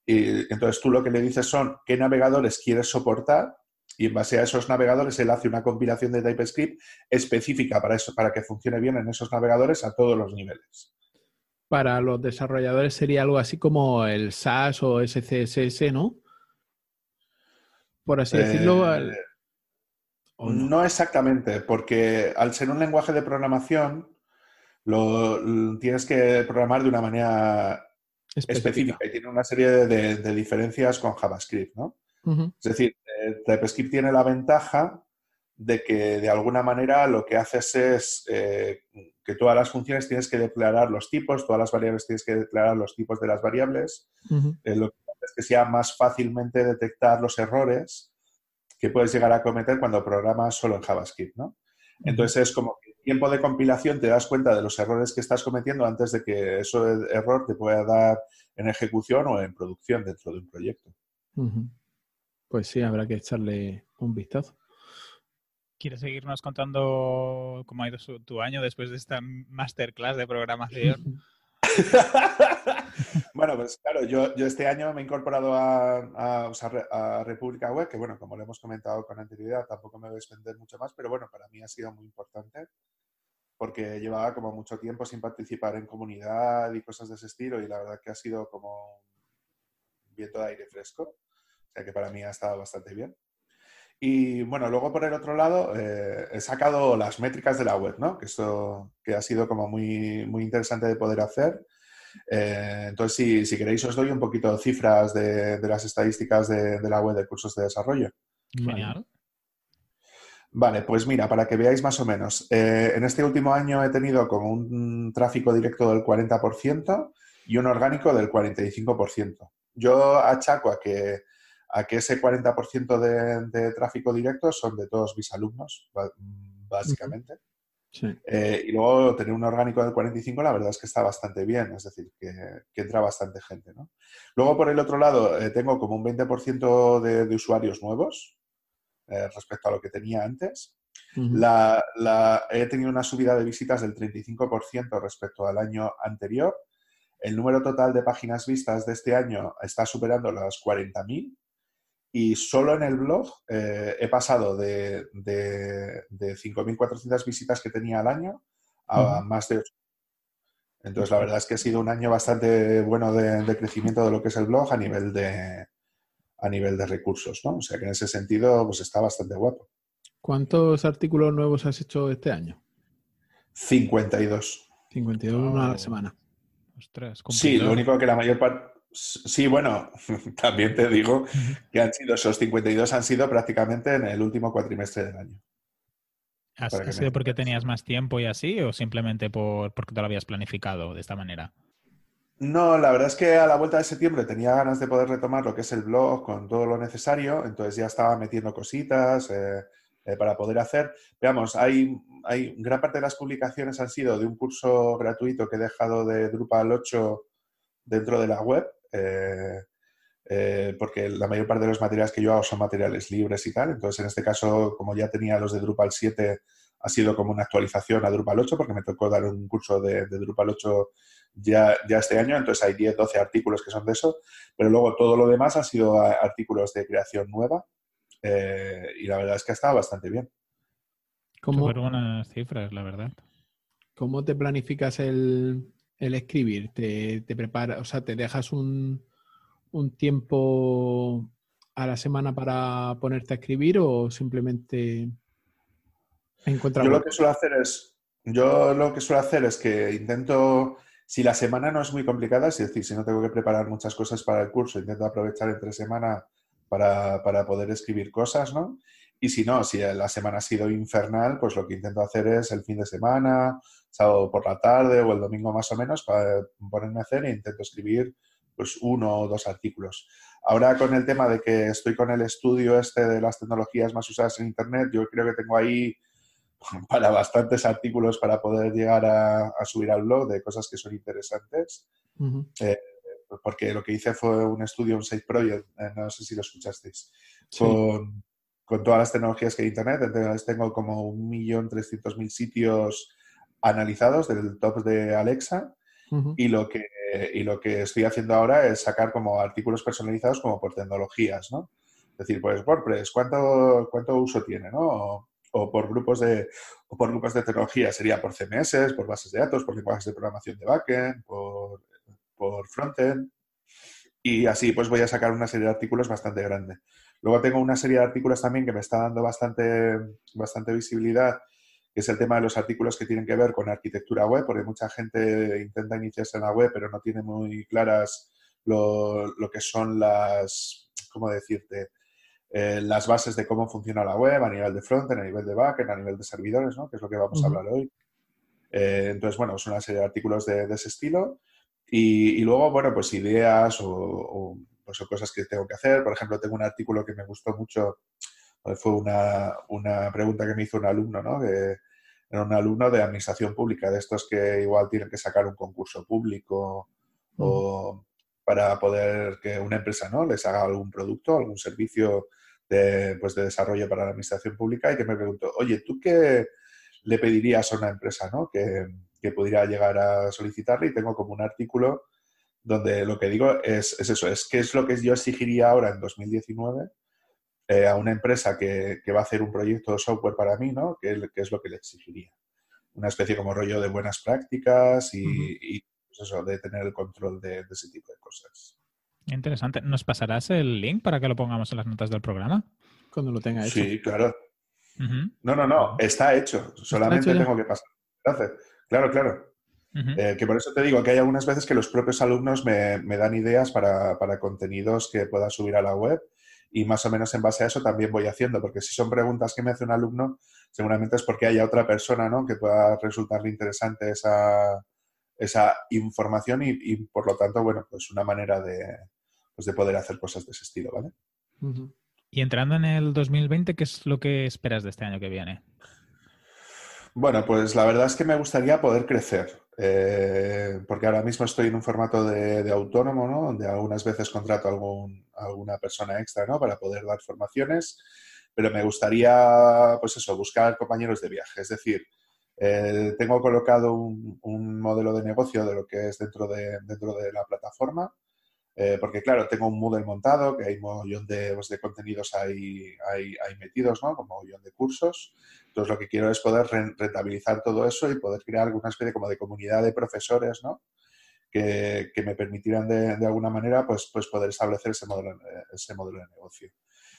Y entonces tú lo que le dices son qué navegadores quieres soportar y en base a esos navegadores él hace una compilación de TypeScript específica para, eso, para que funcione bien en esos navegadores a todos los niveles para los desarrolladores sería algo así como el SAS o SCSS, ¿no? Por así decirlo. Eh, no? exactamente, porque al ser un lenguaje de programación, lo, tienes que programar de una manera específica, y tiene una serie de, diferencias con JavaScript, ¿no? Es decir, eh, TypeScript tiene la ventaja de que de alguna manera lo que haces es eh, que todas las funciones tienes que declarar los tipos, todas las variables tienes que declarar los tipos de las variables, eh, lo que hace es que sea más fácilmente detectar los errores que puedes llegar a cometer cuando programas solo en JavaScript, ¿no? Entonces es como que tiempo de compilación te das cuenta de los errores que estás cometiendo antes de que ese error te pueda dar en ejecución o en producción dentro de un proyecto. Pues sí, habrá que echarle un vistazo. ¿Quieres seguirnos contando cómo ha ido tu año después de esta masterclass de programación? bueno, pues claro, yo, este año me he incorporado a, a, República Web, que bueno, como lo hemos comentado con anterioridad, tampoco me voy a extender mucho más, pero bueno, para mí ha sido muy importante porque llevaba como mucho tiempo sin participar en comunidad y cosas de ese estilo y la verdad que ha sido como un viento de aire fresco, o sea que para mí ha estado bastante bien. Y bueno, luego por el otro lado eh, he sacado las métricas de la web, ¿no? Que esto que ha sido como muy, muy interesante de poder hacer. Eh, entonces, si, si, queréis, os doy un poquito de cifras de, de las estadísticas de, de, la web de cursos de desarrollo. Genial. Vale, pues mira, para que veáis más o menos, eh, en este último año he tenido como un tráfico directo del 40% y un orgánico del 45%. Yo achaco a que a que ese 40% de, de, tráfico directo son de todos mis alumnos, básicamente. Eh, y luego tener un orgánico del 45, la verdad es que está bastante bien, es decir, que, entra bastante gente. ¿no? Luego, por el otro lado, eh, tengo como un 20% de, usuarios nuevos eh, respecto a lo que tenía antes. la, he tenido una subida de visitas del 35% respecto al año anterior. El número total de páginas vistas de este año está superando las 40.000 y solo en el blog eh, he pasado de, de, 5.400 visitas que tenía al año a más de 8. Entonces, la verdad es que ha sido un año bastante bueno de, crecimiento de lo que es el blog a nivel de, a nivel de recursos, ¿no? O sea que en ese sentido, pues está bastante guapo. ¿Cuántos artículos nuevos has hecho este año? 52. 52 a la semana. Ostras, sí, lo único que la mayor parte Sí, bueno, también te digo que han sido esos 52 han sido prácticamente en el último cuatrimestre del año. ¿Ha sido porque tenías más tiempo y así o simplemente por, porque te lo habías planificado de esta manera? No, la verdad es que a la vuelta de septiembre tenía ganas de poder retomar lo que es el blog con todo lo necesario, entonces ya estaba metiendo cositas eh, eh, para poder hacer. Veamos, hay, hay gran parte de las publicaciones han sido de un curso gratuito que he dejado de Drupal 8 dentro de la web eh, eh, porque la mayor parte de los materiales que yo hago son materiales libres y tal. Entonces, en este caso, como ya tenía los de Drupal 7, ha sido como una actualización a Drupal 8, porque me tocó dar un curso de, Drupal 8 ya, ya, este año, entonces hay 10, 12 artículos que son de eso, pero luego todo lo demás han sido artículos de creación nueva eh, y la verdad es que ha estado bastante bien. ¿Cómo, buenas cifras, la verdad. ¿Cómo te planificas el, el escribir? ¿Te, te prepara, o sea, te dejas un, un, tiempo a la semana para ponerte a escribir o simplemente encuentras... Yo lo que suelo hacer es, yo lo que suelo hacer es que intento, si la semana no es muy complicada, es decir, si no tengo que preparar muchas cosas para el curso, intento aprovechar entre semana para, para poder escribir cosas, ¿no? Y si no, si la semana ha sido infernal, pues lo que intento hacer es el fin de semana, sábado por la tarde o el domingo más o menos, para ponerme a hacer e intento escribir pues uno o dos artículos. Ahora con el tema de que estoy con el estudio este de las tecnologías más usadas en Internet, yo creo que tengo ahí para bastantes artículos para poder llegar a, subir al blog de cosas que son interesantes. Eh, porque lo que hice fue un estudio, un site project, eh, no sé si lo escuchasteis, con, con, todas las tecnologías que hay en Internet. Entonces tengo como 1.300.000 sitios analizados del top de Alexa y, lo que, y lo que estoy haciendo ahora es sacar como artículos personalizados como por tecnologías, ¿no? Es decir, pues WordPress, ¿cuánto, cuánto uso tiene, no? O, por grupos de, o por grupos de tecnología, sería por CMS, por bases de datos, por lenguajes de programación de backend, por, por frontend. Y así pues voy a sacar una serie de artículos bastante grande. Luego tengo una serie de artículos también que me está dando bastante, bastante visibilidad que es el tema de los artículos que tienen que ver con arquitectura web, porque mucha gente intenta iniciarse en la web, pero no tiene muy claras lo, que son las, ¿cómo decirte? Eh, las bases de cómo funciona la web a nivel de frontend, a nivel de backend, a nivel de servidores, ¿no? que es lo que vamos a hablar hoy. Eh, entonces, bueno, es una serie de artículos de, ese estilo. Y, luego, bueno, pues ideas o, pues, cosas que tengo que hacer. Por ejemplo, tengo un artículo que me gustó mucho fue una, una, pregunta que me hizo un alumno, ¿no? Que era un alumno de administración pública, de estos que igual tienen que sacar un concurso público o para poder que una empresa ¿no? les haga algún producto, algún servicio de, pues de desarrollo para la administración pública y que me preguntó, oye, ¿tú qué le pedirías a una empresa ¿no? que, que pudiera llegar a solicitarle? Y tengo como un artículo donde lo que digo es, es, eso, es qué es lo que yo exigiría ahora en 2019 eh, a una empresa que, va a hacer un proyecto de software para mí, ¿no? ¿Qué, es lo que le exigiría? Una especie como rollo de buenas prácticas y, pues eso, de tener el control de, ese tipo de cosas. Interesante. ¿Nos pasarás el link para que lo pongamos en las notas del programa? Cuando lo tenga hecho. Sí, claro. No, no, no, está hecho. Solamente tengo que pasar. Claro, claro. Eh, que por eso te digo que hay algunas veces que los propios alumnos me, dan ideas para, para, contenidos que pueda subir a la web y más o menos en base a eso también voy haciendo, porque si son preguntas que me hace un alumno, seguramente es porque haya otra persona ¿no? que pueda resultarle interesante esa, esa información y, por lo tanto, bueno, pues una manera de, pues de poder hacer cosas de ese estilo, ¿vale? Y entrando en el 2020, ¿qué es lo que esperas de este año que viene? Bueno, pues la verdad es que me gustaría poder crecer, eh, porque ahora mismo estoy en un formato de, autónomo, ¿no? Donde algunas veces contrato algún, alguna persona extra, ¿no? Para poder dar formaciones, pero me gustaría, pues eso, buscar compañeros de viaje. Es decir, eh, tengo colocado un, modelo de negocio de lo que es dentro de, dentro de la plataforma eh, porque claro, tengo un Moodle montado, que hay un montón de, pues, de contenidos ahí, hay, metidos, ¿no? Como un montón de cursos. Entonces lo que quiero es poder rentabilizar todo eso y poder crear alguna especie como de comunidad de profesores, ¿no? Que, me permitieran de, de, alguna manera pues, pues poder establecer ese modelo, ese modelo de negocio.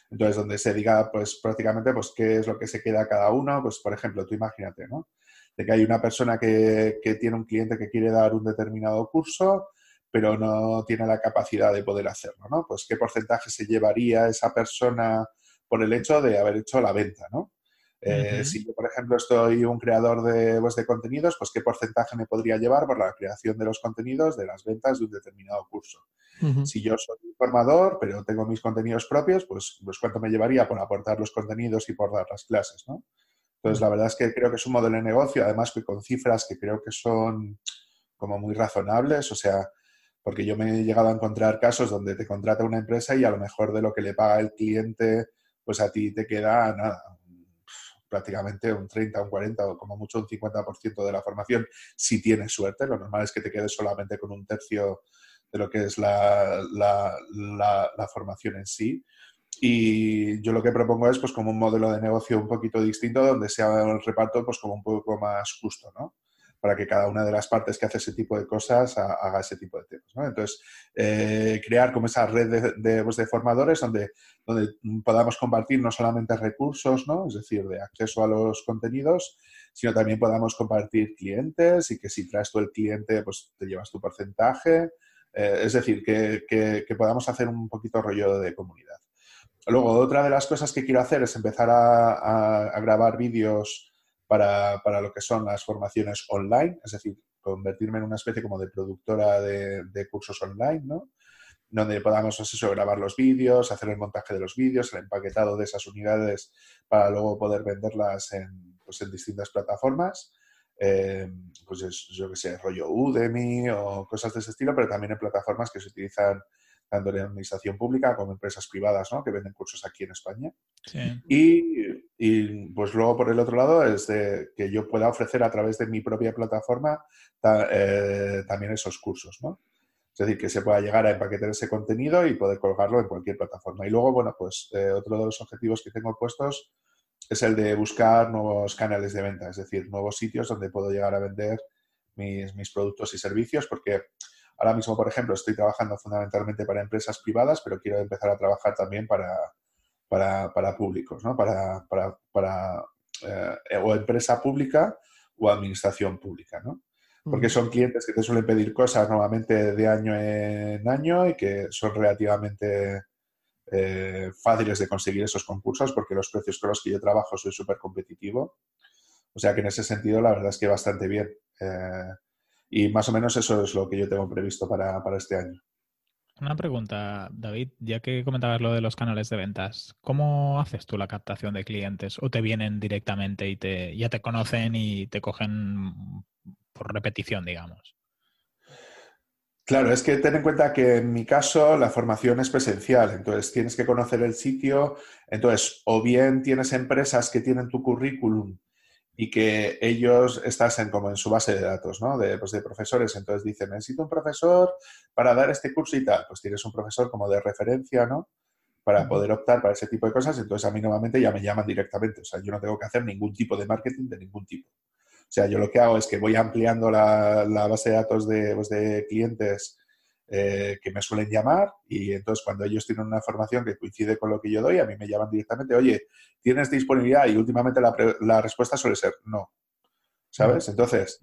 Entonces, donde se diga, pues prácticamente, pues qué es lo que se queda cada uno, pues por ejemplo, tú imagínate, ¿no? De que hay una persona que, que tiene un cliente que quiere dar un determinado curso, pero no tiene la capacidad de poder hacerlo, ¿no? Pues qué porcentaje se llevaría esa persona por el hecho de haber hecho la venta, ¿no? Eh, si yo, por ejemplo, estoy un creador de, pues, de contenidos, pues qué porcentaje me podría llevar por la creación de los contenidos de las ventas de un determinado curso. Si yo soy un formador, pero tengo mis contenidos propios, pues, pues cuánto me llevaría por aportar los contenidos y por dar las clases, ¿no? Entonces, la verdad es que creo que es un modelo de negocio, además que con cifras que creo que son como muy razonables, o sea, porque yo me he llegado a encontrar casos donde te contrata una empresa y a lo mejor de lo que le paga el cliente, pues a ti te queda nada, prácticamente un 30, un 40 o como mucho un 50% de la formación, si tienes suerte. Lo normal es que te quedes solamente con un tercio de lo que es la, la, formación en sí. Y yo lo que propongo es pues como un modelo de negocio un poquito distinto donde sea el reparto pues como un poco más justo, ¿no? Para que cada una de las partes que hace ese tipo de cosas haga ese tipo de temas. Entonces, eh, crear como esa red de, pues, formadores donde, podamos compartir no solamente recursos, ¿no? es decir, de acceso a los contenidos, sino también podamos compartir clientes y que si traes tú el cliente, pues te llevas tu porcentaje. Eh, es decir, que, que, podamos hacer un poquito rollo de comunidad. Luego, otra de las cosas que quiero hacer es empezar a, a grabar vídeos para, para, lo que son las formaciones online, es decir, convertirme en una especie como de productora de, de cursos online, ¿no? donde podamos pues eso, grabar los vídeos, hacer el montaje de los vídeos, el empaquetado de esas unidades para luego poder venderlas en, pues en distintas plataformas, eh, pues es, yo que sé, rollo Udemy o cosas de ese estilo, pero también en plataformas que se utilizan tanto en administración pública como empresas privadas, ¿no? Que venden cursos aquí en España. Y, pues luego por el otro lado es de que yo pueda ofrecer a través de mi propia plataforma eh, también esos cursos, ¿no? Es decir, que se pueda llegar a empaquetar ese contenido y poder colgarlo en cualquier plataforma. Y luego, bueno, pues eh, otro de los objetivos que tengo puestos es el de buscar nuevos canales de venta, es decir, nuevos sitios donde puedo llegar a vender mis, mis productos y servicios, porque Ahora mismo, por ejemplo, estoy trabajando fundamentalmente para empresas privadas, pero quiero empezar a trabajar también para, para, públicos, ¿no? Para, para, eh, o empresa pública o administración pública, ¿no? Porque son clientes que te suelen pedir cosas nuevamente de año en año y que son relativamente eh, fáciles de conseguir esos concursos porque los precios con los que yo trabajo soy súper competitivo. O sea que en ese sentido la verdad es que bastante bien. Eh, y más o menos eso es lo que yo tengo previsto para, este año. Una pregunta, David, ya que comentabas lo de los canales de ventas, ¿cómo haces tú la captación de clientes? ¿O te vienen directamente y te, ya te conocen y te cogen por repetición, digamos? Claro, es que ten en cuenta que en mi caso la formación es presencial, entonces tienes que conocer el sitio, entonces o bien tienes empresas que tienen tu currículum y que ellos están como en su base de datos, ¿no? De, pues de profesores. Entonces dicen, necesito un profesor para dar este curso y tal. Pues tienes un profesor como de referencia, ¿no? Para poder optar para ese tipo de cosas. Entonces a mí normalmente ya me llaman directamente. O sea, yo no tengo que hacer ningún tipo de marketing de ningún tipo. O sea, yo lo que hago es que voy ampliando la, la base de datos de, pues de clientes eh, que me suelen llamar y entonces cuando ellos tienen una formación que coincide con lo que yo doy, a mí me llaman directamente, oye, ¿tienes disponibilidad? Y últimamente la, respuesta suele ser no. ¿Sabes? Entonces,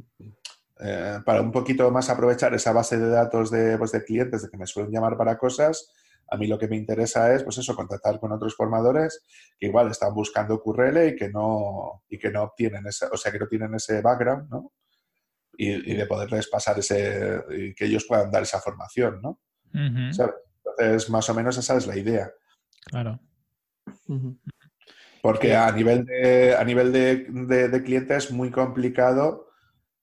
eh, para un poquito más aprovechar esa base de datos de, pues, de clientes de que me suelen llamar para cosas, a mí lo que me interesa es, pues eso, contactar con otros formadores que igual están buscando QRL y que no, y que no obtienen esa, o sea, que no tienen ese background, ¿no? Y, de poderles pasar ese, y que ellos puedan dar esa formación, ¿no? Entonces, más o menos esa es la idea. Claro. Porque a nivel de, a nivel de, de, cliente es muy complicado,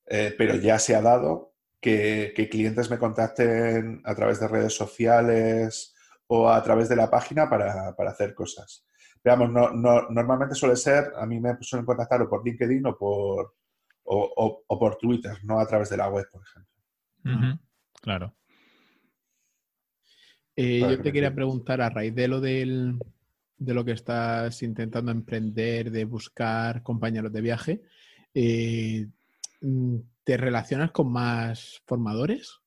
eh, pero ya se ha dado que, clientes me contacten a través de redes sociales o a través de la página para, hacer cosas. Veamos, no, normalmente suele ser, a mí me suelen contactar o por LinkedIn o por, o, por Twitter, no a través de la web, por ejemplo. Claro. Eh, yo te quería preguntar, a raíz de lo del, de lo que estás intentando emprender, de buscar compañeros de viaje, eh, ¿te relacionas con más formadores?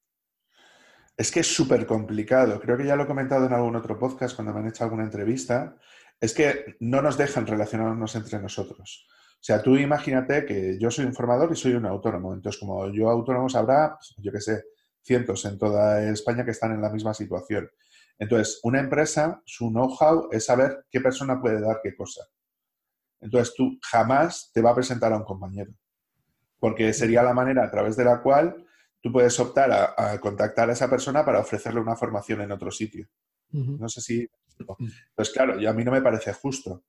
Es que es súper complicado. Creo que ya lo he comentado en algún otro podcast cuando me han hecho alguna entrevista. Es que no nos dejan relacionarnos entre nosotros. O sea, tú imagínate que yo soy un formador y soy un autónomo. Entonces, como yo autónomos habrá, yo qué sé, cientos en toda España que están en la misma situación. Entonces, una empresa, su know-how es saber qué persona puede dar qué cosa. Entonces, tú jamás te va a presentar a un compañero, porque sería la manera a través de la cual tú puedes optar a, contactar a esa persona para ofrecerle una formación en otro sitio. No sé si... Pues claro, y a mí no me parece justo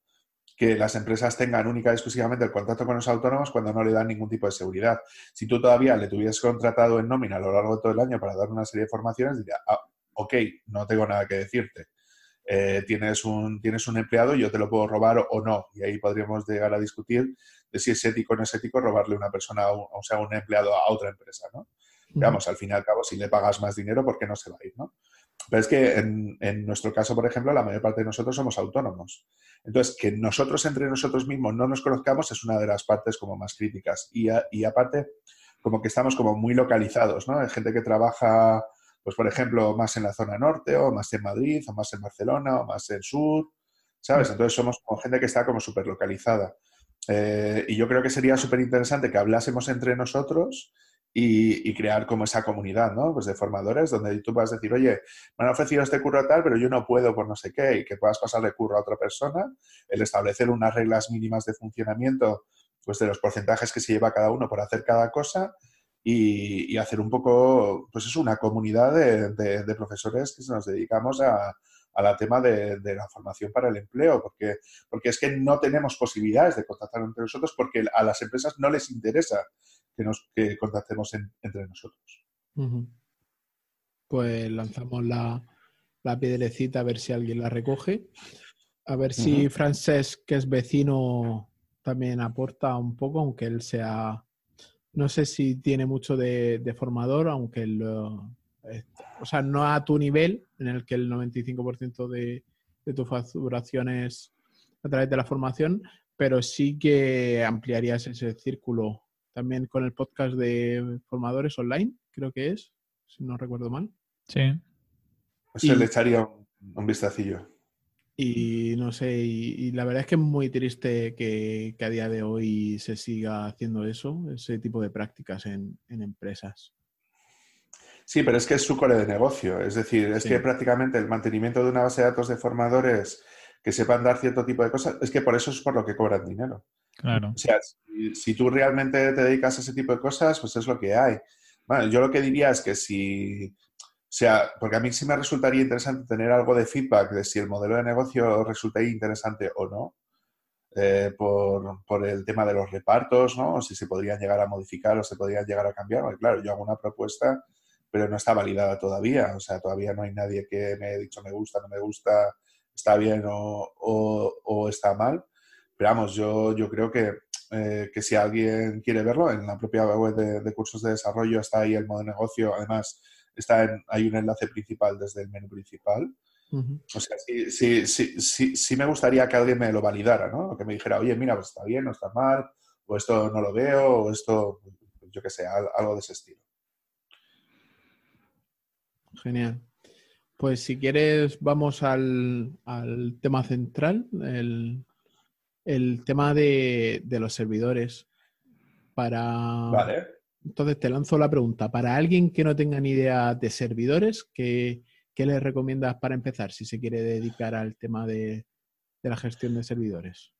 que las empresas tengan única y exclusivamente el contacto con los autónomos cuando no le dan ningún tipo de seguridad. Si tú todavía le tuvieras contratado en nómina a lo largo de todo el año para dar una serie de formaciones, diría, ah, ok, no tengo nada que decirte. Eh, tienes, un, tienes un empleado y yo te lo puedo robar o, no. Y ahí podríamos llegar a discutir de si es ético o no es ético robarle una persona, o sea, un empleado a otra empresa, ¿no? Digamos, al fin y al cabo, si le pagas más dinero, ¿por qué no se va a ir, no? Pero es que en, en, nuestro caso, por ejemplo, la mayor parte de nosotros somos autónomos. Entonces, que nosotros entre nosotros mismos no nos conozcamos es una de las partes como más críticas. Y, y aparte, como que estamos como muy localizados, ¿no? Hay gente que trabaja, pues por ejemplo, más en la zona norte o más en Madrid o más en Barcelona o más en sur, ¿sabes? Mm. Entonces somos como gente que está como súper localizada. Eh, y yo creo que sería súper interesante que hablásemos entre nosotros y, crear como esa comunidad, ¿no? Pues de formadores donde tú puedas decir, oye, me han ofrecido este curro a tal, pero yo no puedo por no sé qué, y que puedas pasarle curro a otra persona, el establecer unas reglas mínimas de funcionamiento, pues de los porcentajes que se lleva cada uno por hacer cada cosa y, hacer un poco, pues es una comunidad de, profesores que nos dedicamos a, a la tema de, la formación para el empleo, porque, porque es que no tenemos posibilidades de contactar entre nosotros porque a las empresas no les interesa que nos que contactemos entre nosotros. Pues lanzamos la, la piedelecita a ver si alguien la recoge. A ver si Francesc, que es vecino, también aporta un poco, aunque él sea, no sé si tiene mucho de, formador, aunque él, o sea, no a tu nivel, en el que el 95% de, de tu facturación es a través de la formación, pero sí que ampliarías ese círculo también con el podcast de formadores online, creo que es, si no recuerdo mal. Sí. Pues le echaría un, vistacillo. Y no sé, y, la verdad es que es muy triste que, a día de hoy se siga haciendo eso, ese tipo de prácticas en, empresas. Sí, pero es que es su core de negocio. Es decir, es que prácticamente el mantenimiento de una base de datos de formadores que sepan dar cierto tipo de cosas, es que por eso es por lo que cobran dinero. Claro. O sea, si, tú realmente te dedicas a ese tipo de cosas, pues es lo que hay. Bueno, yo lo que diría es que si, o sea, porque a mí sí me resultaría interesante tener algo de feedback de si el modelo de negocio resultaría interesante o no, eh, por, el tema de los repartos, ¿no? O si se podrían llegar a modificar o se podrían llegar a cambiar. Porque, claro, yo hago una propuesta, pero no está validada todavía. O sea, todavía no hay nadie que me haya dicho me gusta, no me gusta, está bien o, está mal. Pero vamos, yo, yo creo que, eh, que si alguien quiere verlo, en la propia web de, de cursos de desarrollo está ahí el modo de negocio. Además, está hay un enlace principal desde el menú principal. O sea, sí, sí, sí, me gustaría que alguien me lo validara, ¿no? Que me dijera, oye, mira, pues está bien, no está mal, o esto no lo veo, o esto, yo qué sé, algo de ese estilo. Genial. Pues si quieres, vamos al, tema central, el, tema de, de, los servidores. Para, vale. Entonces te lanzo la pregunta. Para alguien que no tenga ni idea de servidores, ¿qué, qué le recomiendas para empezar si se quiere dedicar al tema de, la gestión de servidores?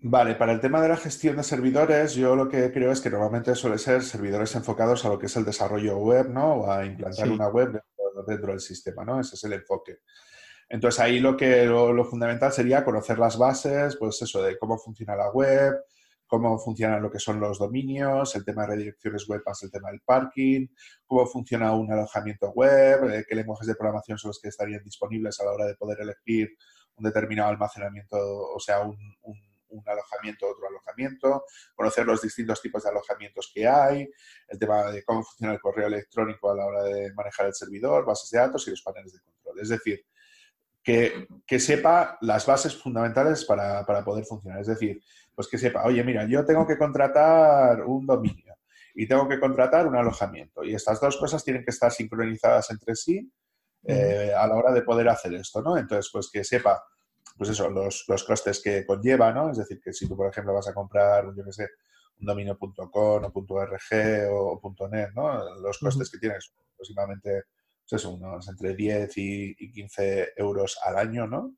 Vale, para el tema de la gestión de servidores, yo lo que creo es que normalmente suele ser servidores enfocados a lo que es el desarrollo web, ¿no? O a implantar una web dentro, del sistema, ¿no? Ese es el enfoque. Entonces ahí lo que lo, fundamental sería conocer las bases, pues eso de cómo funciona la web, cómo funcionan lo que son los dominios, el tema de redirecciones web más el tema del parking, cómo funciona un alojamiento web, eh, qué lenguajes de programación son los que estarían disponibles a la hora de poder elegir un determinado almacenamiento, o sea, un, alojamiento o otro alojamiento, conocer los distintos tipos de alojamientos que hay, el tema de cómo funciona el correo electrónico a la hora de manejar el servidor, bases de datos y los paneles de control. Es decir, que, sepa las bases fundamentales para, poder funcionar. Es decir, pues que sepa, oye, mira, yo tengo que contratar un dominio y tengo que contratar un alojamiento. Y estas dos cosas tienen que estar sincronizadas entre sí eh, a la hora de poder hacer esto, ¿no? Entonces, pues que sepa, pues eso, los, costes que conlleva, ¿no? Es decir, que si tú, por ejemplo, vas a comprar, yo qué sé, un dominio.com o .org o, .net, ¿no? Los costes que tienes aproximadamente pues unos entre 10 y, 15 euros al año, ¿no?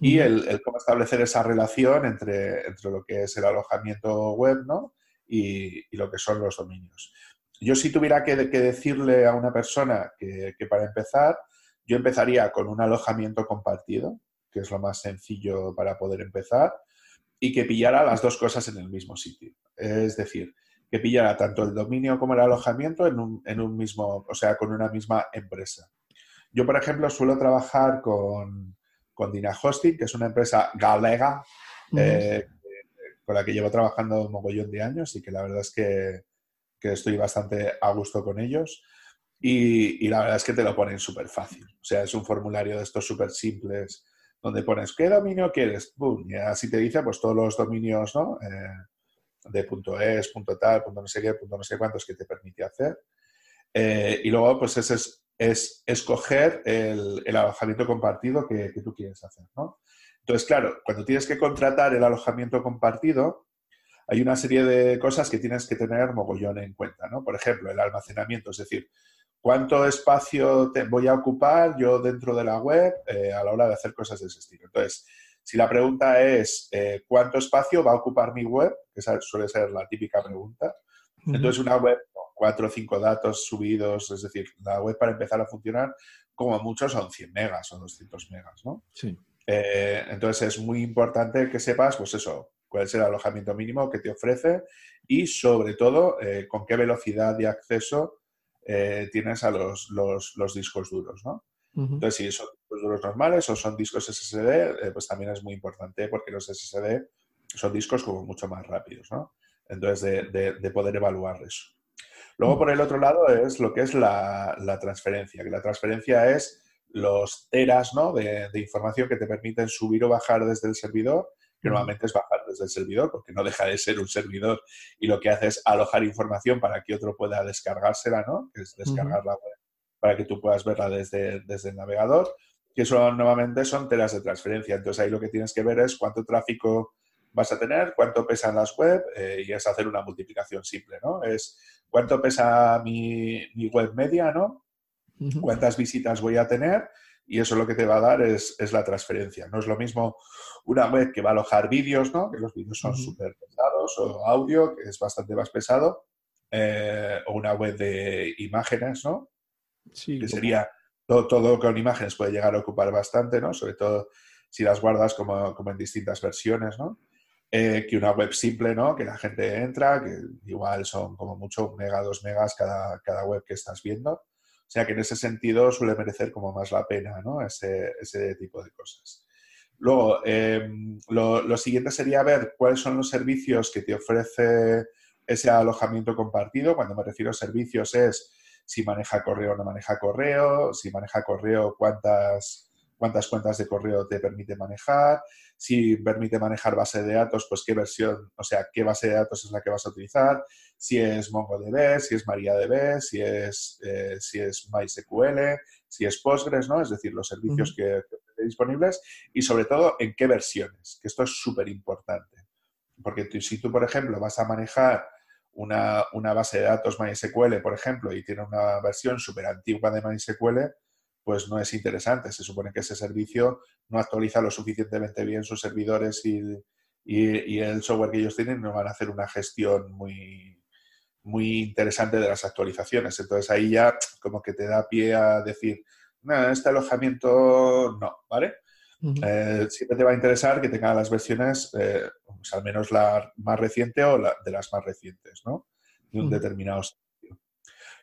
Y el, cómo establecer esa relación entre, entre lo que es el alojamiento web, ¿no? Y, lo que son los dominios. Yo si tuviera que, decirle a una persona que, para empezar, yo empezaría con un alojamiento compartido, que es lo más sencillo para poder empezar, y que pillara las dos cosas en el mismo sitio. Es decir, que pillara tanto el dominio como el alojamiento en un, en un mismo, o sea, con una misma empresa. Yo, por ejemplo, suelo trabajar con, con Dina Hosting, que es una empresa galega, eh, con la que llevo trabajando un mogollón de años y que la verdad es que, que estoy bastante a gusto con ellos. Y, y la verdad es que te lo ponen súper fácil. O sea, es un formulario de estos súper simples donde pones qué dominio quieres, y así te dice pues todos los dominios, ¿no? Eh, de punto .es, punto .tal, punto no sé qué, punto no sé cuántos que te permite hacer. Eh, y luego, pues es, es escoger el, el, alojamiento compartido que, que, tú quieres hacer, ¿no? Entonces, claro, cuando tienes que contratar el alojamiento compartido, hay una serie de cosas que tienes que tener mogollón en cuenta, ¿no? Por ejemplo, el almacenamiento, es decir, cuánto espacio te voy a ocupar yo dentro de la web eh, a la hora de hacer cosas de ese estilo. Entonces, si la pregunta es eh, cuánto espacio va a ocupar mi web, que esa suele ser la típica pregunta, entonces una web cuatro o cinco datos subidos, es decir, la web para empezar a funcionar, como mucho son 100 megas o 200 megas, ¿no? Sí. Eh, entonces es muy importante que sepas, pues eso, cuál es el alojamiento mínimo que te ofrece y sobre todo eh, con qué velocidad de acceso eh, tienes a los, los, discos duros, ¿no? Entonces, si son discos duros normales o son discos SSD, pues también es muy importante porque los SSD son discos como mucho más rápidos, ¿no? Entonces, de, poder evaluar eso. Luego, por el otro lado, es lo que es la, la transferencia, que la transferencia es los teras ¿no? de, información que te permiten subir o bajar desde el servidor, que normalmente es bajar desde el servidor, porque no deja de ser un servidor y lo que hace es alojar información para que otro pueda descargársela, ¿no? que es descargar la web para que tú puedas verla desde, desde el navegador, que son nuevamente son teras de transferencia. Entonces ahí lo que tienes que ver es cuánto tráfico vas a tener, cuánto pesan las web eh, y es hacer una multiplicación simple, ¿no? Es cuánto pesa mi, mi web media, ¿no? cuántas visitas voy a tener y eso lo que te va a dar es, la transferencia. No es lo mismo una web que va a alojar vídeos, ¿no? que los vídeos son súper pesados, o audio, que es bastante más pesado, eh, o una web de imágenes, ¿no? Sí, que sería todo, todo, con imágenes puede llegar a ocupar bastante, ¿no? sobre todo si las guardas como, en distintas versiones, ¿no? Eh, que una web simple, ¿no? Que la gente entra, que igual son como mucho un mega, dos megas cada, cada web que estás viendo. O sea que en ese sentido suele merecer como más la pena, ¿no? Ese, ese tipo de cosas. Luego, em, lo, siguiente sería ver cuáles son los servicios que te ofrece ese alojamiento compartido. Cuando me refiero a servicios es si maneja correo o no maneja correo, si maneja correo, cuántas, cuántas cuentas de correo te permite manejar, si permite manejar base de datos, pues qué versión, o sea, qué base de datos es la que vas a utilizar, si es MongoDB, si es MariaDB, si es, eh, si es MySQL, si es Postgres, ¿no? Es decir, los servicios que, que disponibles. Y sobre todo en qué versiones, que esto es súper importante. Porque si tú, por ejemplo, vas a manejar una, una, base de datos MySQL, por ejemplo, y tiene una versión súper antigua de MySQL, pues no es interesante. Se supone que ese servicio no actualiza lo suficientemente bien sus servidores y, el software que ellos tienen no van a hacer una gestión muy, muy interesante de las actualizaciones. Entonces ahí ya como que te da pie a decir, no, este alojamiento no, ¿vale? Eh, siempre te va a interesar que tenga las versiones, eh, pues al menos la más reciente o la, de las más recientes, ¿no? De un determinado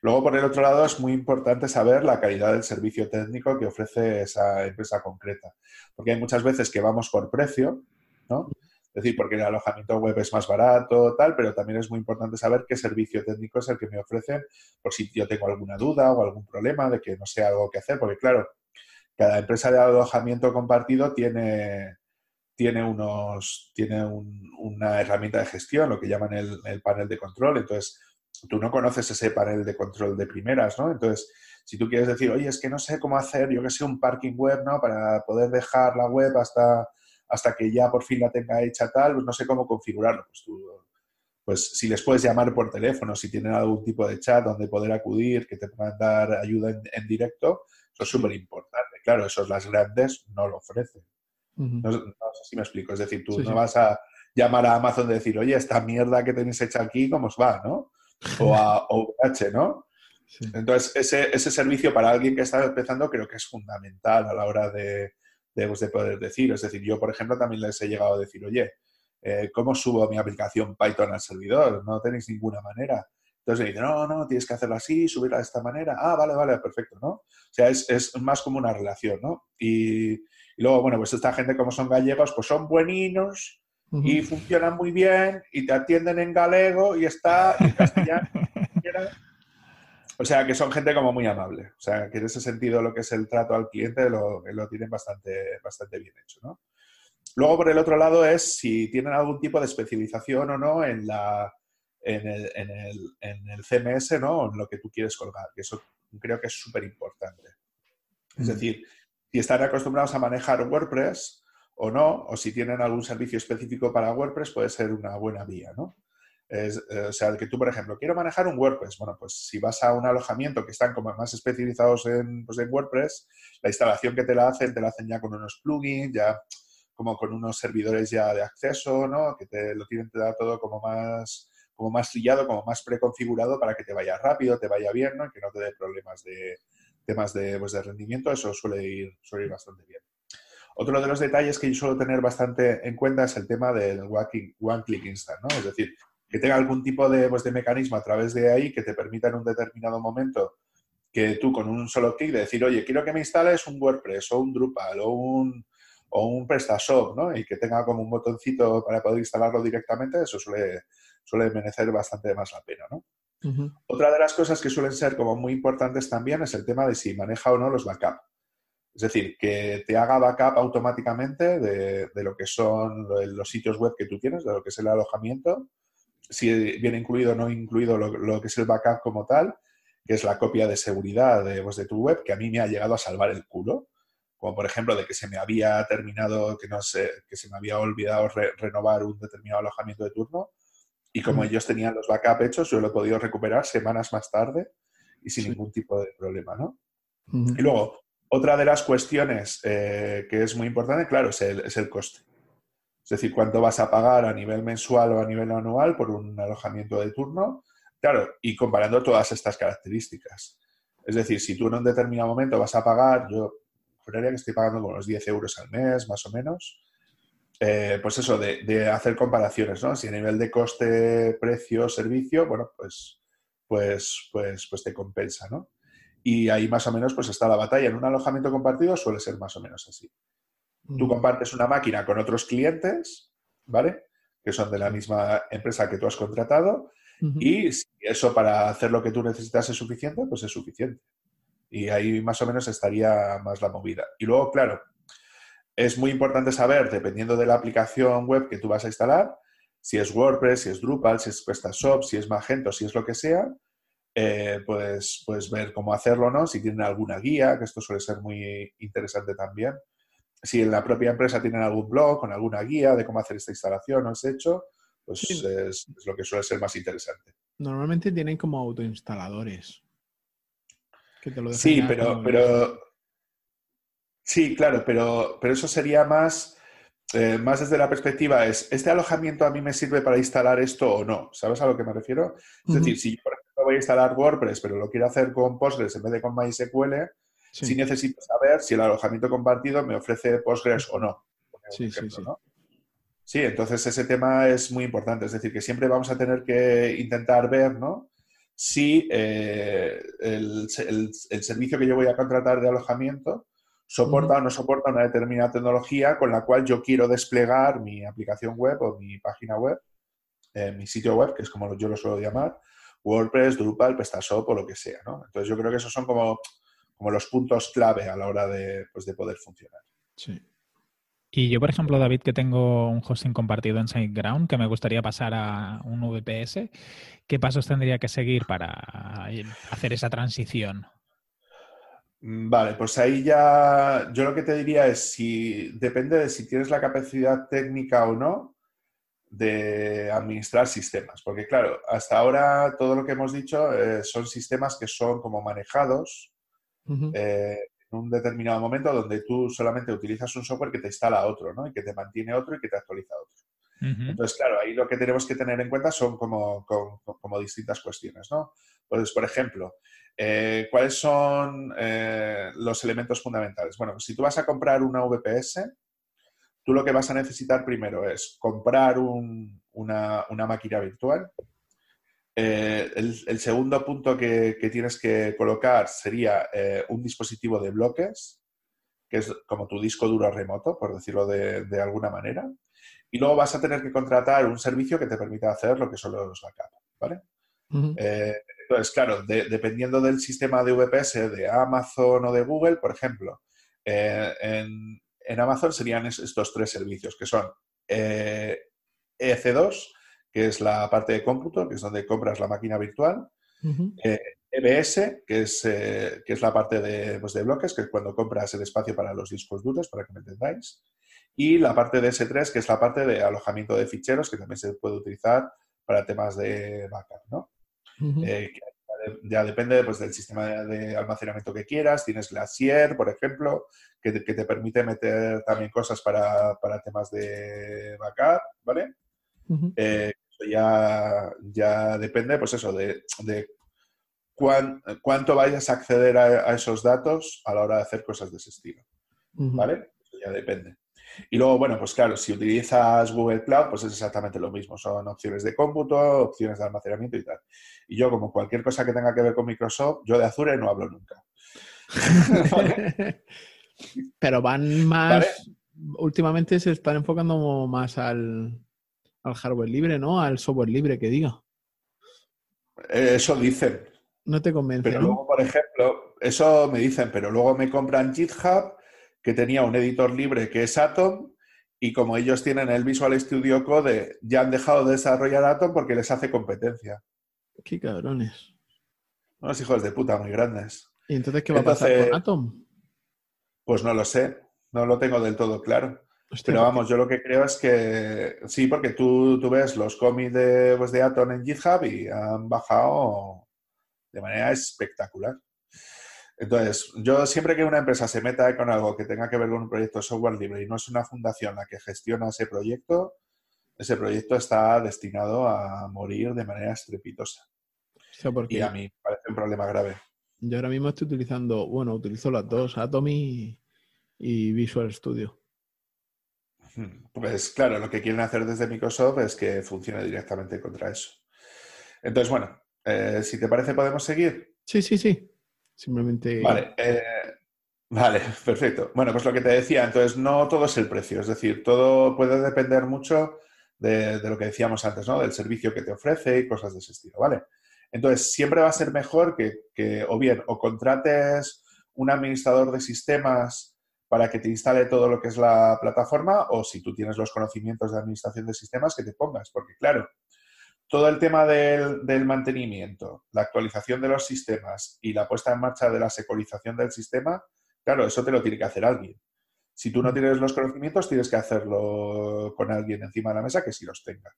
Luego, por el otro lado, es muy importante saber la calidad del servicio técnico que ofrece esa empresa concreta. Porque hay muchas veces que vamos por precio, ¿no? Es decir, porque el alojamiento web es más barato, tal, pero también es muy importante saber qué servicio técnico es el que me ofrecen por si yo tengo alguna duda o algún problema de que no sé algo que hacer. Porque, claro, cada empresa de alojamiento compartido tiene, tiene, unos, tiene una herramienta de gestión, lo que llaman el, el panel de control. Entonces, tú no conoces ese panel de control de primeras, ¿no? Entonces, si tú quieres decir, oye, es que no sé cómo hacer, yo que sé, un parking web, ¿no? Para poder dejar la web hasta, hasta que ya por fin la tenga hecha tal, pues no sé cómo configurarlo. Pues tú, pues si les puedes llamar por teléfono, si tienen algún tipo de chat donde poder acudir, que te puedan dar ayuda en, directo, eso es súper importante. Claro, esos las grandes no lo ofrecen. no, sé si me explico. Es decir, tú no vas a llamar a Amazon y decir, oye, esta mierda que tenéis hecha aquí, ¿cómo os va? ¿no? o a OVH, ¿no? Entonces, ese, ese, servicio para alguien que está empezando creo que es fundamental a la hora de, de, pues, de, poder decir. Es decir, yo, por ejemplo, también les he llegado a decir, oye, eh, ¿cómo subo mi aplicación Python al servidor? No tenéis ninguna manera. Entonces dicen, no, no, tienes que hacerlo así, subirla de esta manera. Ah, vale, vale, perfecto, ¿no? O sea, es, es más como una relación, ¿no? Y, y, luego, bueno, pues esta gente como son gallegos, pues son bueninos, y funcionan muy bien y te atienden en galego y está en castellano. o sea, que son gente como muy amable. O sea, que en ese sentido lo que es el trato al cliente lo, lo tienen bastante, bastante bien hecho, ¿no? Luego, por el otro lado, es si tienen algún tipo de especialización o no en, la, en, el, en, el, en el CMS, ¿no? O en lo que tú quieres colgar, que eso creo que es súper importante. Es decir, si están acostumbrados a manejar WordPress, o no, o si tienen algún servicio específico para WordPress, puede ser una buena vía, ¿no? Eh, o sea, que tú, por ejemplo, quiero manejar un WordPress. Bueno, pues si vas a un alojamiento que están como más especializados en, pues, en WordPress, la instalación que te la hacen, te la hacen ya con unos plugins, ya como con unos servidores ya de acceso, ¿no? Que te lo tienen te da todo como más, como más trillado, como más preconfigurado para que te vaya rápido, te vaya bien, ¿no? que no te dé problemas de temas de, pues, de rendimiento, eso suele ir, suele ir bastante bien. Otro de los detalles que yo suelo tener bastante en cuenta es el tema del One Click Instant, ¿no? Es decir, que tenga algún tipo de, pues, de mecanismo a través de ahí que te permita en un determinado momento que tú con un solo clic de decir, oye, quiero que me instales un WordPress o un Drupal o un, o un PrestaShop, ¿no? Y que tenga como un botoncito para poder instalarlo directamente, eso suele, suele merecer bastante más la pena, ¿no? Otra de las cosas que suelen ser como muy importantes también es el tema de si maneja o no los backups. Es decir, que te haga backup automáticamente de, lo que son los sitios web que tú tienes, de lo que es el alojamiento, si viene incluido o no incluido lo, que es el backup como tal, que es la copia de seguridad de, pues, de tu web, que a mí me ha llegado a salvar el culo. Como por ejemplo de que se me había terminado, que no sé, que se me había olvidado renovar un determinado alojamiento de turno. Y como ellos tenían los backup hechos, yo lo he podido recuperar semanas más tarde y sin ningún tipo de problema, ¿no? Y luego, otra de las cuestiones eh, que es muy importante, claro, es el, coste. Es decir, cuánto vas a pagar a nivel mensual o a nivel anual por un alojamiento de turno. Claro, y comparando todas estas características. Es decir, si tú en un determinado momento vas a pagar, yo juraría que estoy pagando unos 10 euros al mes, más o menos, eh, pues eso, de, de, hacer comparaciones, ¿no? Si a nivel de coste, precio, servicio, bueno, pues, pues, pues, pues te compensa, ¿no? y ahí más o menos pues está la batalla. En un alojamiento compartido suele ser más o menos así. Tú compartes una máquina con otros clientes, ¿vale? Que son de la misma empresa que tú has contratado y si eso para hacer lo que tú necesitas es suficiente, pues es suficiente. Y ahí más o menos estaría más la movida. Y luego, claro, es muy importante saber, dependiendo de la aplicación web que tú vas a instalar, si es WordPress, si es Drupal, si es PrestaShop, si es Magento, si es lo que sea, eh, pues, pues ver cómo hacerlo, ¿no? Si tienen alguna guía, que esto suele ser muy interesante también. Si en la propia empresa tienen algún blog con alguna guía de cómo hacer esta instalación o ese hecho, pues es, lo que suele ser más interesante. Normalmente tienen como autoinstaladores. sí, pero, pero sí, claro, pero, pero eso sería más, eh, más desde la perspectiva es, ¿este alojamiento a mí me sirve para instalar esto o no? ¿Sabes a lo que me refiero? Es decir, si yo, por voy a instalar WordPress, pero lo quiero hacer con Postgres en vez de con MySQL, sí. necesito saber si el alojamiento compartido me ofrece Postgres o no. Sí, sí, sí. Sí, entonces ese tema es muy importante. Es decir, que siempre vamos a tener que intentar ver, ¿no? Si eh, el, servicio que yo voy a contratar de alojamiento soporta o no soporta una determinada tecnología con la cual yo quiero desplegar mi aplicación web o mi página web, eh, mi sitio web, que es como yo lo suelo llamar, WordPress, Drupal, PrestaShop o lo que sea, ¿no? Entonces yo creo que esos son como, como los puntos clave a la hora de, pues, de poder funcionar. Sí. Y yo, por ejemplo, David, que tengo un hosting compartido en SiteGround, que me gustaría pasar a un VPS, ¿qué pasos tendría que seguir para hacer esa transición? Mm, vale, pues ahí ya yo lo que te diría es si depende de si tienes la capacidad técnica o no, de administrar sistemas. Porque claro, hasta ahora todo lo que hemos dicho eh, son sistemas que son como manejados eh, en un determinado momento donde tú solamente utilizas un software que te instala otro, ¿no? Y que te mantiene otro y que te actualiza otro. Entonces, claro, ahí lo que tenemos que tener en cuenta son como, como, distintas cuestiones, ¿no? Pues, por ejemplo, eh, ¿cuáles son los elementos fundamentales? Bueno, si tú vas a comprar una VPS, tú lo que vas a necesitar primero es comprar una, máquina virtual. Eh, el, segundo punto que, tienes que colocar sería eh, un dispositivo de bloques, que es como tu disco duro remoto, por decirlo de, alguna manera. Y luego vas a tener que contratar un servicio que te permita hacer lo que son los backups, ¿vale? Eh, entonces, claro, dependiendo del sistema de VPS de Amazon o de Google, por ejemplo, en, en Amazon serían estos tres servicios, que son eh, EC2, que es la parte de cómputo, que es donde compras la máquina virtual, EBS, eh, e que es, eh, que es la parte de, pues, de, bloques, que es cuando compras el espacio para los discos duros, para que me entendáis, y la parte de S3, que es la parte de alojamiento de ficheros, que también se puede utilizar para temas de backup, ¿no? Ya depende pues, del sistema de almacenamiento que quieras. Tienes Glacier, por ejemplo, que te, permite meter también cosas para, temas de backup, ¿vale? Eh, ya, ya depende, pues eso, de, cuánto vayas a acceder a, esos datos a la hora de hacer cosas de ese estilo. ¿Vale? Eso ya depende. Y luego, bueno, pues claro, si utilizas Google Cloud, pues es exactamente lo mismo. Son opciones de cómputo, opciones de almacenamiento y tal. Y yo, como cualquier cosa que tenga que ver con Microsoft, yo de Azure no hablo nunca. Pero van más, últimamente se están enfocando más al, hardware libre, ¿no? Al software libre, que diga. Eso dicen. No te convence. Pero luego, por ejemplo, eso me dicen, pero luego me compran GitHub, que tenía un editor libre que es Atom, y como ellos tienen el Visual Studio Code, ya han dejado de desarrollar Atom porque les hace competencia. Qué cabrones. Unos hijos de puta muy grandes. ¿Y entonces qué va a pasar con Atom? Pues no lo sé, no lo tengo del todo claro. Pero vamos, yo lo que creo es que sí, porque tú, tú ves los cómics de, pues, de Atom en GitHub y han bajado de manera espectacular. Entonces, yo siempre que una empresa se meta con algo que tenga que ver con un proyecto de software libre y no es una fundación la que gestiona ese proyecto, ese proyecto está destinado a morir de manera estrepitosa. y a mí parece un problema grave. Yo ahora mismo estoy utilizando, bueno, utilizo las dos, Atomy y Visual Studio. Pues claro, lo que quieren hacer desde Microsoft es que funcione directamente contra eso. Entonces, bueno, eh, si te parece, podemos seguir. Sí, sí, sí. Simplemente. Vale, eh, vale, perfecto. Bueno, pues lo que te decía, entonces no todo es el precio, es decir, todo puede depender mucho de, lo que decíamos antes, ¿no? Del servicio que te ofrece y cosas de ese estilo, ¿vale? Entonces, siempre va a ser mejor que, que o bien o contrates un administrador de sistemas para que te instale todo lo que es la plataforma o si tú tienes los conocimientos de administración de sistemas, que te pongas. Porque claro, todo el tema del, mantenimiento, la actualización de los sistemas y la puesta en marcha de la securización del sistema, claro, eso te lo tiene que hacer alguien. Si tú no tienes los conocimientos, tienes que hacerlo con alguien encima de la mesa que sí los tenga.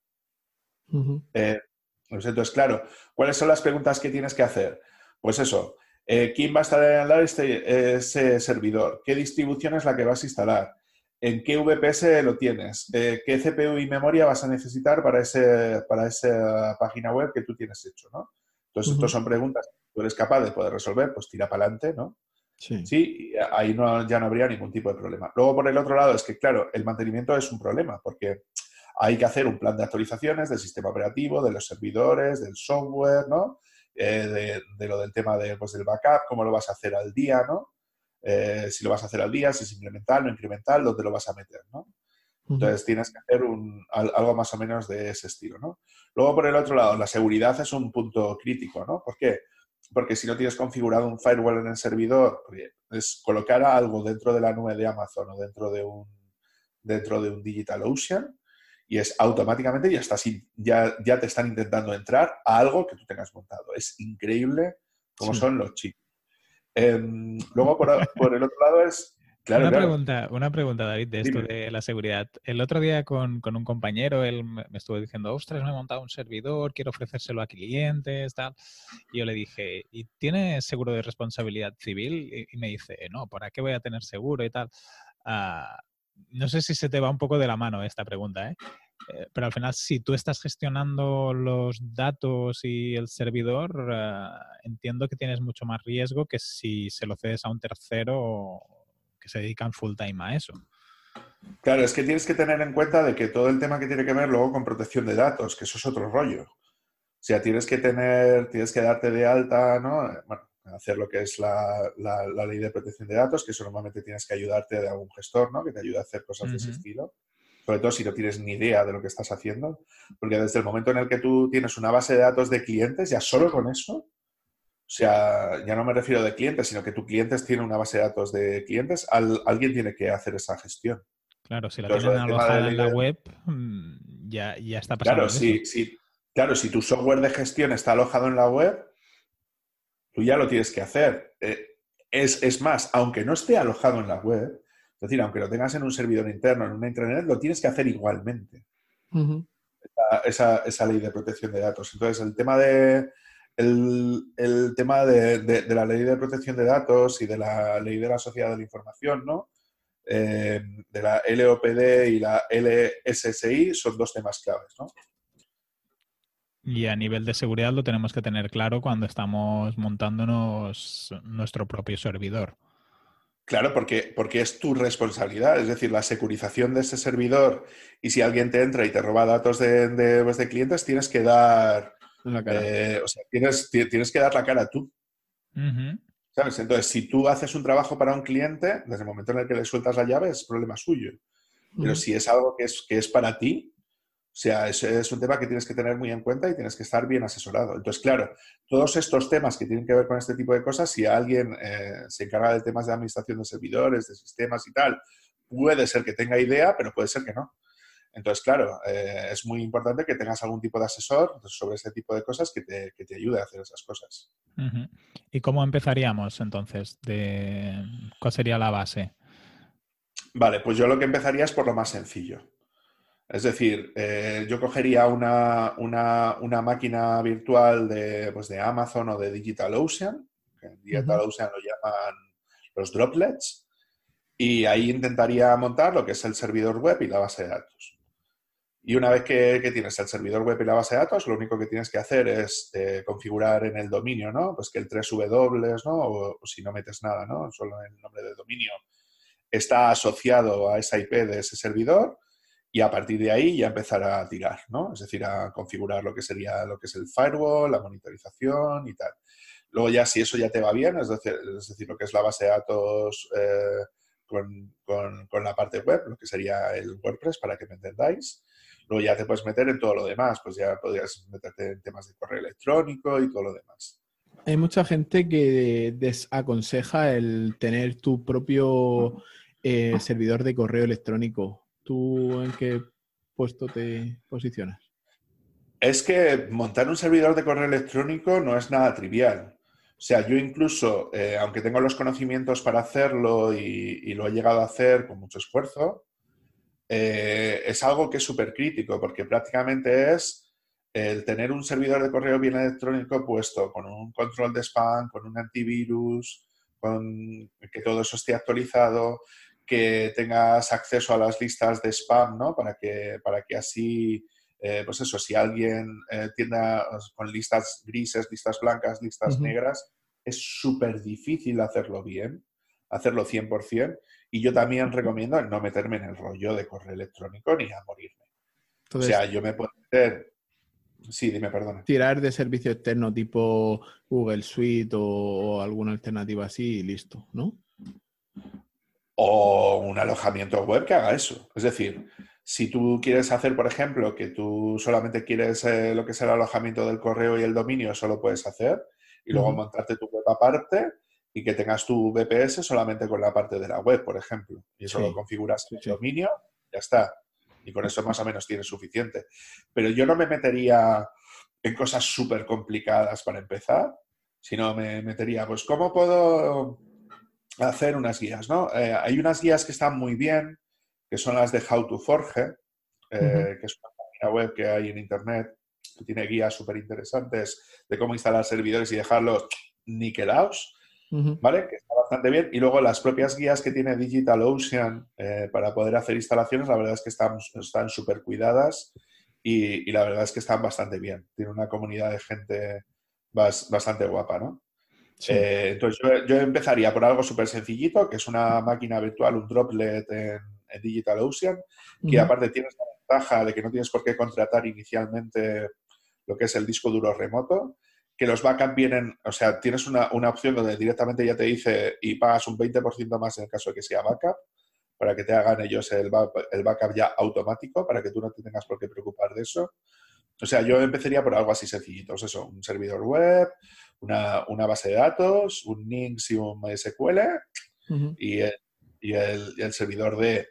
Eh, pues entonces, claro, ¿cuáles son las preguntas que tienes que hacer? Pues eso, eh, ¿Quién va a instalar este, ese servidor? ¿Qué distribución es la que vas a instalar? ¿En qué VPS lo tienes? Eh, ¿Qué CPU y memoria vas a necesitar para, ese, para esa página web que tú tienes hecho? ¿no? Entonces, estas son preguntas que tú eres capaz de poder resolver, pues tira para adelante, ¿no? Sí. sí, ahí no, ya no habría ningún tipo de problema. Luego, por el otro lado, es que, claro, el mantenimiento es un problema, porque hay que hacer un plan de actualizaciones del sistema operativo, de los servidores, del software, ¿no? Eh, de, lo del tema de, pues, del backup, cómo lo vas a hacer al día, ¿no? Eh, si lo vas a hacer al día, si es incremental, no incremental, dónde lo vas a meter, ¿no? Entonces tienes que hacer un, algo más o menos de ese estilo, ¿no? Luego, por el otro lado, la seguridad es un punto crítico, ¿no? ¿Por qué? Porque si no tienes configurado un firewall en el servidor, es colocar algo dentro de la nube de Amazon o dentro de un, dentro de un DigitalOcean, y es automáticamente ya, estás, ya, ya te están intentando entrar a algo que tú tengas montado. Es increíble cómo son los chicos. Em, luego, por, el otro lado, es una, Pregunta, una pregunta, David, de esto de la seguridad. El otro día con, un compañero, él me estuvo diciendo, ostras, me he montado un servidor, quiero ofrecérselo a clientes, tal. Y yo le dije, ¿y tienes seguro de responsabilidad civil? Y, me dice, no, ¿para qué voy a tener seguro y tal? Ah, no sé si se te va un poco de la mano esta pregunta, ¿eh? ¿Eh? pero al final, si tú estás gestionando los datos y el servidor, eh, entiendo que tienes mucho más riesgo que si se lo cedes a un tercero que se dedican full time a eso. Claro, es que tienes que tener en cuenta de que todo el tema que tiene que ver luego con protección de datos, que eso es otro rollo. O sea, tienes que tener, tienes que darte de alta, ¿no? Bueno, hacer lo que es la, ley de protección de datos, que eso normalmente tienes que ayudarte de algún gestor, ¿no? Que te ayude a hacer cosas de ese estilo. Sobre todo si no tienes ni idea de lo que estás haciendo. Porque desde el momento en el que tú tienes una base de datos de clientes, ya solo con eso, o sea, ya no me refiero de clientes, sino que tu clientes tiene una base de datos de clientes, alguien tiene que hacer esa gestión. Claro, si la tienen alojada en la web, mm, ya, ya está pasando. Claro, sí, claro, si tu software de gestión está alojado en la web, tú ya lo tienes que hacer. Eh, es, más, aunque no esté alojado en la web, es decir, aunque lo tengas en un servidor interno, en una intranet, lo tienes que hacer igualmente. esa, ley de protección de datos. Entonces, el tema de, el, tema de, la ley de protección de datos y de la ley de la sociedad de la información, ¿no? Eh, de la LOPD y la LSSI son dos temas claves, ¿no? Y a nivel de seguridad lo tenemos que tener claro cuando estamos montándonos nuestro propio servidor. Claro, porque, porque es tu responsabilidad, es decir, la securización de ese servidor y si alguien te entra y te roba datos de, de, pues, clientes, tienes que dar, eh, o sea, tienes, tienes que dar la cara tú. ¿Sabes? Entonces, si tú haces un trabajo para un cliente, desde el momento en el que le sueltas la llave es problema suyo. Pero si es algo que es, que es para ti, sea, es un tema que tienes que tener muy en cuenta y tienes que estar bien asesorado. Entonces, claro, todos estos temas que tienen que ver con este tipo de cosas, si alguien eh, se encarga de temas de administración de servidores, de sistemas y tal, puede ser que tenga idea, pero puede ser que no. Entonces, claro, eh, es muy importante que tengas algún tipo de asesor sobre ese tipo de cosas que te, que te ayude a hacer esas cosas. ¿Y cómo empezaríamos entonces? De, ¿Cuál sería la base? Vale, pues yo lo que empezaría es por lo más sencillo. Es decir, eh, yo cogería una, máquina virtual de, pues de, Amazon o de DigitalOcean, que en DigitalOcean lo llaman los droplets, y ahí intentaría montar lo que es el servidor web y la base de datos. Y una vez que, tienes el servidor web y la base de datos, lo único que tienes que hacer es eh, configurar en el dominio, ¿no? Pues que el 3W, ¿no? O, o, si no metes nada, ¿no? Solo el nombre de dominio está asociado a esa IP de ese servidor y a partir de ahí ya empezar a tirar, ¿no? Es decir, a configurar lo que sería lo que es el firewall, la monitorización y tal. Luego ya si eso ya te va bien, es decir, lo que es la base de datos eh, con, con, la parte web, lo que sería el WordPress, para que me entendáis. Luego ya te puedes meter en todo lo demás, pues ya podrías meterte en temas de correo electrónico y todo lo demás. Hay mucha gente que desaconseja el tener tu propio eh, servidor de correo electrónico ¿Tú en qué puesto te posicionas? Es que montar un servidor de correo electrónico no es nada trivial. O sea, yo incluso, eh, aunque tengo los conocimientos para hacerlo y, lo he llegado a hacer con mucho esfuerzo, eh, es algo que es súper crítico porque prácticamente es el tener un servidor de correo bien electrónico puesto con un control de spam, con un antivirus, con que todo eso esté actualizado, que tengas acceso a las listas de spam, ¿no? Para que, para que así, eh, pues eso, si alguien eh, tiene con listas grises, listas blancas, listas negras, es súper difícil hacerlo bien, hacerlo 100%. Y yo también recomiendo no meterme en el rollo de correo electrónico ni a morirme. o sea, yo me puedo meter... Sí, dime, perdona. Tirar de servicio externo tipo Google Suite o alguna alternativa así y listo, ¿no? O un alojamiento web que haga eso. Es decir, si tú quieres hacer, por ejemplo, que tú solamente quieres eh, lo que es el alojamiento del correo y el dominio, eso lo puedes hacer y luego montarte tu web aparte y que tengas tu VPS solamente con la parte de la web, por ejemplo. Y eso lo configuras en el dominio, ya está. Y con eso más o menos tienes suficiente. Pero yo no me metería en cosas súper complicadas para empezar, sino me metería, pues, ¿cómo puedo hacer unas guías, ¿no? Eh, hay unas guías que están muy bien, que son las de How to Forge, eh, que es una página web que hay en Internet, que tiene guías súper interesantes de cómo instalar servidores y dejarlos niquelados, ¿vale? Que está bastante bien. Y luego las propias guías que tiene DigitalOcean eh, para poder hacer instalaciones, la verdad es que están súper cuidadas y, la verdad es que están bastante bien. Tiene una comunidad de gente bastante guapa, ¿no? Eh, entonces yo, empezaría por algo súper sencillito, que es una máquina virtual, un droplet en, DigitalOcean, que aparte tienes la ventaja de que no tienes por qué contratar inicialmente lo que es el disco duro remoto, que los backups vienen, o sea, tienes una, opción donde directamente ya te dice y pagas un 20% más en el caso de que sea backup, para que te hagan ellos el, el backup ya automático, para que tú no te tengas por qué preocupar de eso. O sea, yo empezaría por algo así sencillito, eso, un servidor web, una, base de datos, un Nix y un MySQL y, el, servidor de,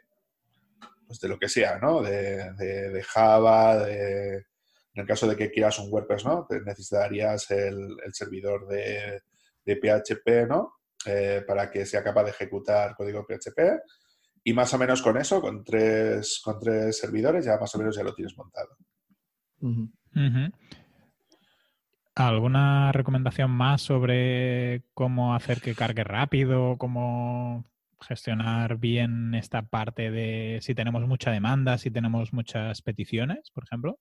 pues de lo que sea, ¿no? De, Java, de, en el caso de que quieras un WordPress, ¿no? necesitarías el, servidor de, PHP, ¿no? Eh, para que sea capaz de ejecutar código PHP. Y más o menos con eso, con tres, con tres servidores, ya más o menos ya lo tienes montado. ¿Alguna recomendación más sobre cómo hacer que cargue rápido? ¿Cómo gestionar bien esta parte de si tenemos mucha demanda, si tenemos muchas peticiones, por ejemplo?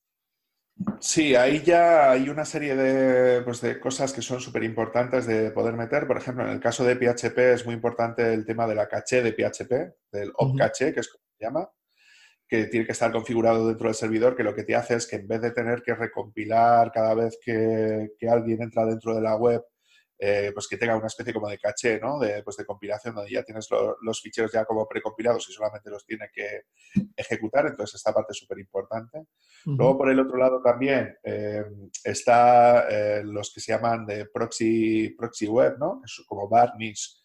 Sí, ahí ya hay una serie de, pues, de cosas que son súper importantes de poder meter. Por ejemplo, en el caso de PHP es muy importante el tema de la caché de PHP, del op caché, que es como se llama, que tiene que estar configurado dentro del servidor, que lo que te hace es que en vez de tener que recompilar cada vez que, que alguien entra dentro de la web eh, pues que tenga una especie como de caché, ¿no? De, pues de compilación, donde ya tienes los ficheros ya como precompilados y solamente los tiene que ejecutar. Entonces, esta parte es súper importante. Luego, por el otro lado, también eh, está eh, los que se llaman de proxy, proxy web, ¿no? como Varnish,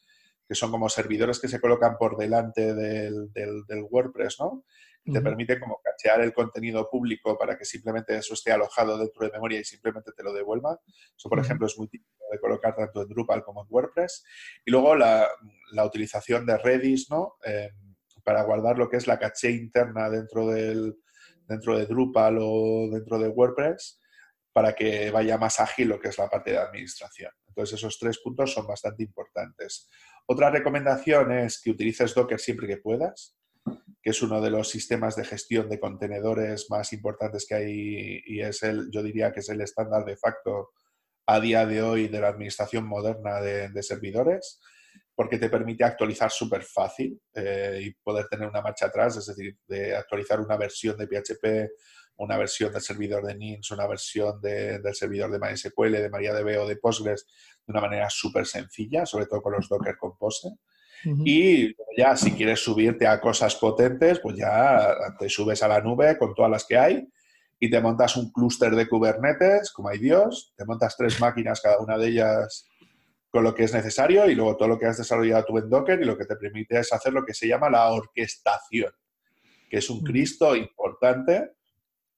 que son como servidores que se colocan por delante del, del, del WordPress, ¿no? Te permite como cachear el contenido público para que simplemente eso esté alojado dentro de memoria y simplemente te lo devuelva. Eso, por ejemplo, es muy típico de colocar tanto en Drupal como en WordPress. Y luego la, utilización de Redis, ¿no? Em, para guardar lo que es la caché interna dentro, del, dentro de Drupal o dentro de WordPress para que vaya más ágil lo que es la parte de administración. Entonces, esos tres puntos son bastante importantes. Otra recomendación es que utilices Docker siempre que puedas que es uno de los sistemas de gestión de contenedores más importantes que hay y es el, yo diría que es el estándar de facto a día de hoy de la administración moderna de, servidores, porque te permite actualizar súper fácil eh, y poder tener una marcha atrás, es decir, de actualizar una versión de PHP, una versión del servidor de NINS, una versión del servidor de MySQL, de MariaDB o de Postgres de una manera súper sencilla, sobre todo con los Docker Compose. Y ya si quieres subirte a cosas potentes, pues ya te subes a la nube con todas las que hay y te montas un clúster de Kubernetes, como hay Dios, te montas tres máquinas, cada una de ellas con lo que es necesario y luego todo lo que has desarrollado tú en Docker y lo que te permite es hacer lo que se llama la orquestación, que es un Cristo importante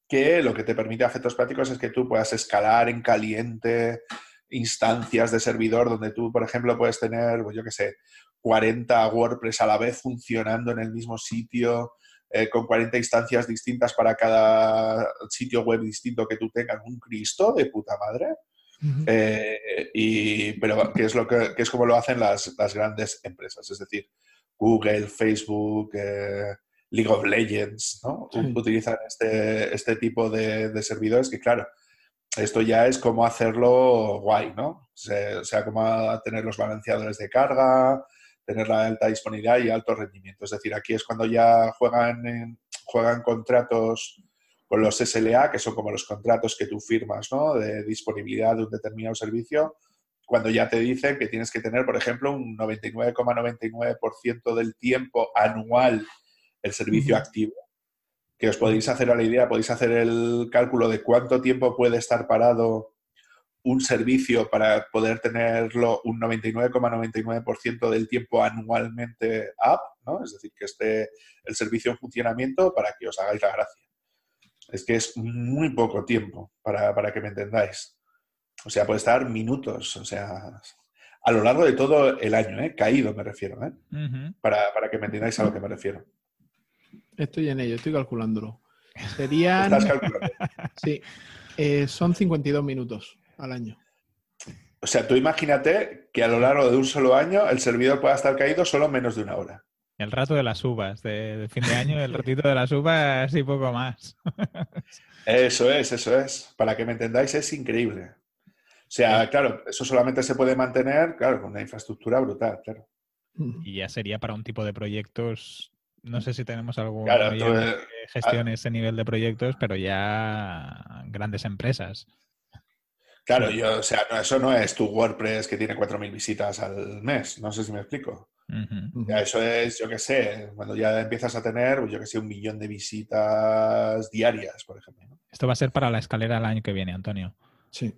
que lo que te permite a efectos prácticos es que tú puedas escalar en caliente instancias de servidor donde tú, por ejemplo, puedes tener, pues yo qué sé, 40 WordPress a la vez funcionando en el mismo sitio, eh, con 40 instancias distintas para cada sitio web distinto que tú tengas, un Cristo de puta madre. Eh, y, pero que es, lo que, es como lo hacen las, grandes empresas, es decir, Google, Facebook, eh, League of Legends, ¿no? Utilizan este, este tipo de, de, servidores que, claro, esto ya es como hacerlo guay, ¿no? O sea, como tener los balanceadores de carga, tener la alta disponibilidad y alto rendimiento. Es decir, aquí es cuando ya juegan, juegan contratos con los SLA, que son como los contratos que tú firmas ¿no? de disponibilidad de un determinado servicio, cuando ya te dicen que tienes que tener, por ejemplo, un 99,99% del tiempo anual el servicio activo. Que os podéis hacer a la idea, podéis hacer el cálculo de cuánto tiempo puede estar parado un servicio para poder tenerlo un 99,99% del tiempo anualmente up, ¿no? Es decir, que esté el servicio en funcionamiento para que os hagáis la gracia. Es que es muy poco tiempo para, que me entendáis. O sea, puede estar minutos, o sea, a lo largo de todo el año, ¿eh? Caído me refiero, ¿eh? para, para que me entendáis a lo que me refiero. Estoy en ello, estoy calculándolo. Serían... ¿Estás calculando? sí, eh, son 52 minutos al año. O sea, tú imagínate que a lo largo de un solo año el servidor pueda estar caído solo menos de una hora. El rato de las uvas, de, fin de año, el ratito de las uvas y poco más. Eso es, eso es. Para que me entendáis, es increíble. O sea, claro, eso solamente se puede mantener, claro, con una infraestructura brutal, claro. Y ya sería para un tipo de proyectos, no sé si tenemos algún claro, que gestione ese nivel de proyectos, pero ya grandes empresas. Claro, yo, o sea, eso no es tu WordPress que tiene 4.000 visitas al mes, no sé si me explico. eso es, yo qué sé, cuando ya empiezas a tener, pues, yo qué sé, un millón de visitas diarias, por ejemplo. Esto va a ser para la escalera el año que viene, Antonio. Sí.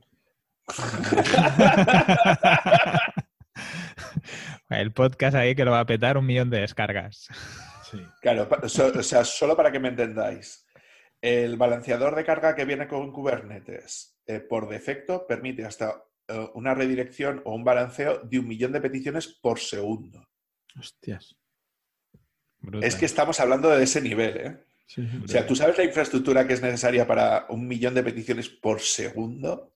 el podcast ahí que lo va a petar un millón de descargas. Sí. Claro, o sea, solo para que me entendáis. El balanceador de carga que viene con Kubernetes eh, por defecto permite hasta eh, una redirección o un balanceo de un millón de peticiones por segundo. Hostias. Es que estamos hablando de ese nivel, ¿eh? o sea, ¿tú sabes la infraestructura que es necesaria para un millón de peticiones por segundo?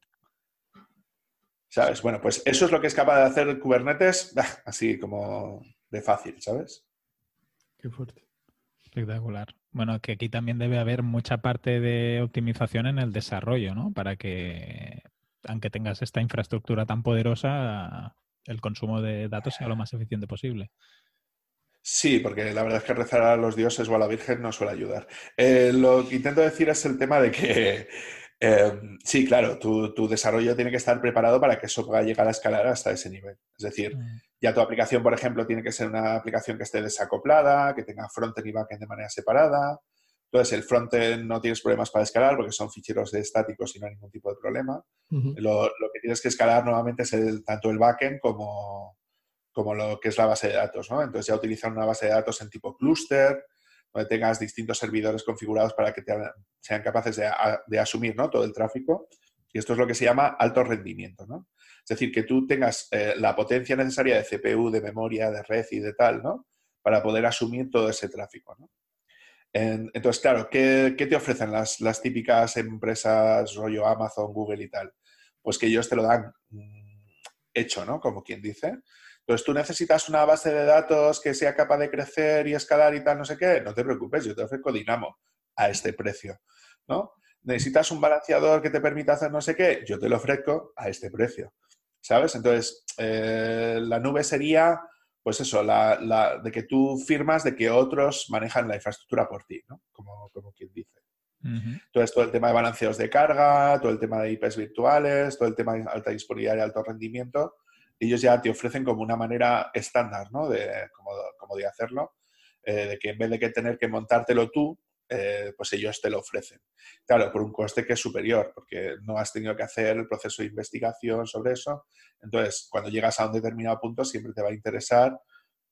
¿Sabes? Bueno, pues eso es lo que es capaz de hacer Kubernetes así como de fácil, ¿sabes? Qué fuerte. Espectacular. Bueno, que aquí también debe haber mucha parte de optimización en el desarrollo, ¿no? Para que, aunque tengas esta infraestructura tan poderosa, el consumo de datos sea lo más eficiente posible. Sí, porque la verdad es que rezar a los dioses o a la Virgen no suele ayudar. Eh, lo que intento decir es el tema de que, eh, sí, claro, tu, desarrollo tiene que estar preparado para que eso pueda llegar a escalar hasta ese nivel. Es decir, mm. ya tu aplicación, por ejemplo, tiene que ser una aplicación que esté desacoplada, que tenga frontend y backend de manera separada. Entonces, el frontend no tienes problemas para escalar porque son ficheros estáticos y no hay ningún tipo de problema. lo, lo, que tienes que escalar nuevamente es el, tanto el backend como, como lo que es la base de datos, ¿no? Entonces ya utilizar una base de datos en tipo clúster, donde tengas distintos servidores configurados para que sean capaces de, asumir ¿no? todo el tráfico. Y esto es lo que se llama alto rendimiento, ¿no? Es decir, que tú tengas eh, la potencia necesaria de CPU, de memoria, de red y de tal, ¿no? Para poder asumir todo ese tráfico, entonces, claro, ¿qué, te ofrecen las, las, típicas empresas rollo Amazon, Google y tal? Pues que ellos te lo dan mm, hecho, ¿no? Como quien dice. Entonces, tú necesitas una base de datos que sea capaz de crecer y escalar y tal, no sé qué, no te preocupes, yo te ofrezco Dinamo a este precio, ¿no? Necesitas un balanceador que te permita hacer no sé qué, yo te lo ofrezco a este precio, ¿sabes? Entonces, eh, la nube sería, pues eso, la, de que tú firmas de que otros manejan la infraestructura por ti, ¿no? Como, como quien dice. Entonces, todo el tema de balanceos de carga, todo el tema de IPs virtuales, todo el tema de alta disponibilidad y alto rendimiento, ellos ya te ofrecen como una manera estándar, ¿no? De, como, de hacerlo, eh, de que en vez de que tener que montártelo tú, eh, pues ellos te lo ofrecen. Claro, por un coste que es superior, porque no has tenido que hacer el proceso de investigación sobre eso. Entonces, cuando llegas a un determinado punto, siempre te va a interesar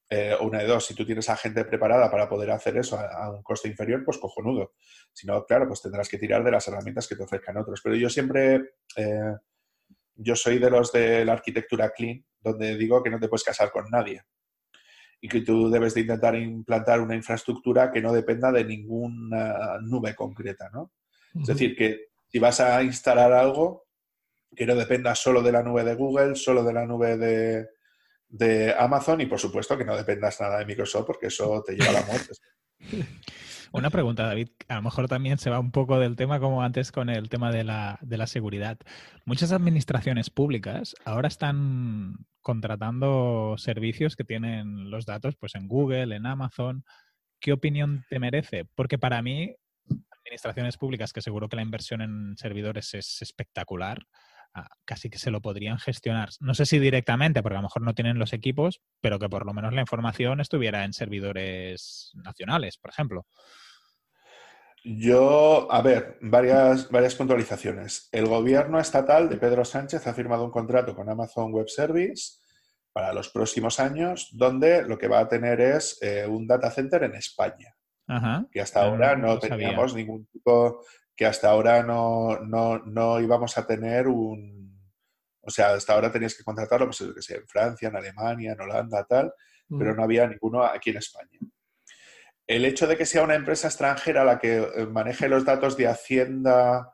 eh, una de dos. Si tú tienes a gente preparada para poder hacer eso a, un coste inferior, pues cojonudo. Si no, claro, pues tendrás que tirar de las herramientas que te ofrezcan otros. Pero yo siempre yo soy de los de la arquitectura clean, donde digo que no te puedes casar con nadie y que tú debes de intentar implantar una infraestructura que no dependa de ninguna nube concreta, ¿no? Es decir, que si vas a instalar algo, que no dependa solo de la nube de Google, solo de la nube de, de Amazon y por supuesto que no dependas nada de Microsoft porque eso te lleva a la muerte. Una pregunta, David. A lo mejor también se va un poco del tema como antes con el tema de la, de la seguridad. Muchas administraciones públicas ahora están contratando servicios que tienen los datos pues en Google, en Amazon. ¿Qué opinión te merece? Porque para mí, administraciones públicas, que seguro que la inversión en servidores es espectacular, casi que se lo podrían gestionar. No sé si directamente, porque a lo mejor no tienen los equipos, pero que por lo menos la información estuviera en servidores nacionales, por ejemplo. Yo, a ver, varias, varias puntualizaciones. El gobierno estatal de Pedro Sánchez ha firmado un contrato con Amazon Web Service para los próximos años, donde lo que va a tener es eh, un data center en España. Que hasta ahora no, teníamos ningún tipo que hasta ahora no, no, íbamos a tener un... O sea, hasta ahora tenías que contratarlo, pues que sé, en Francia, en Alemania, en Holanda, tal, pero mm. no había ninguno aquí en España. El hecho de que sea una empresa extranjera la que eh, maneje los datos de Hacienda,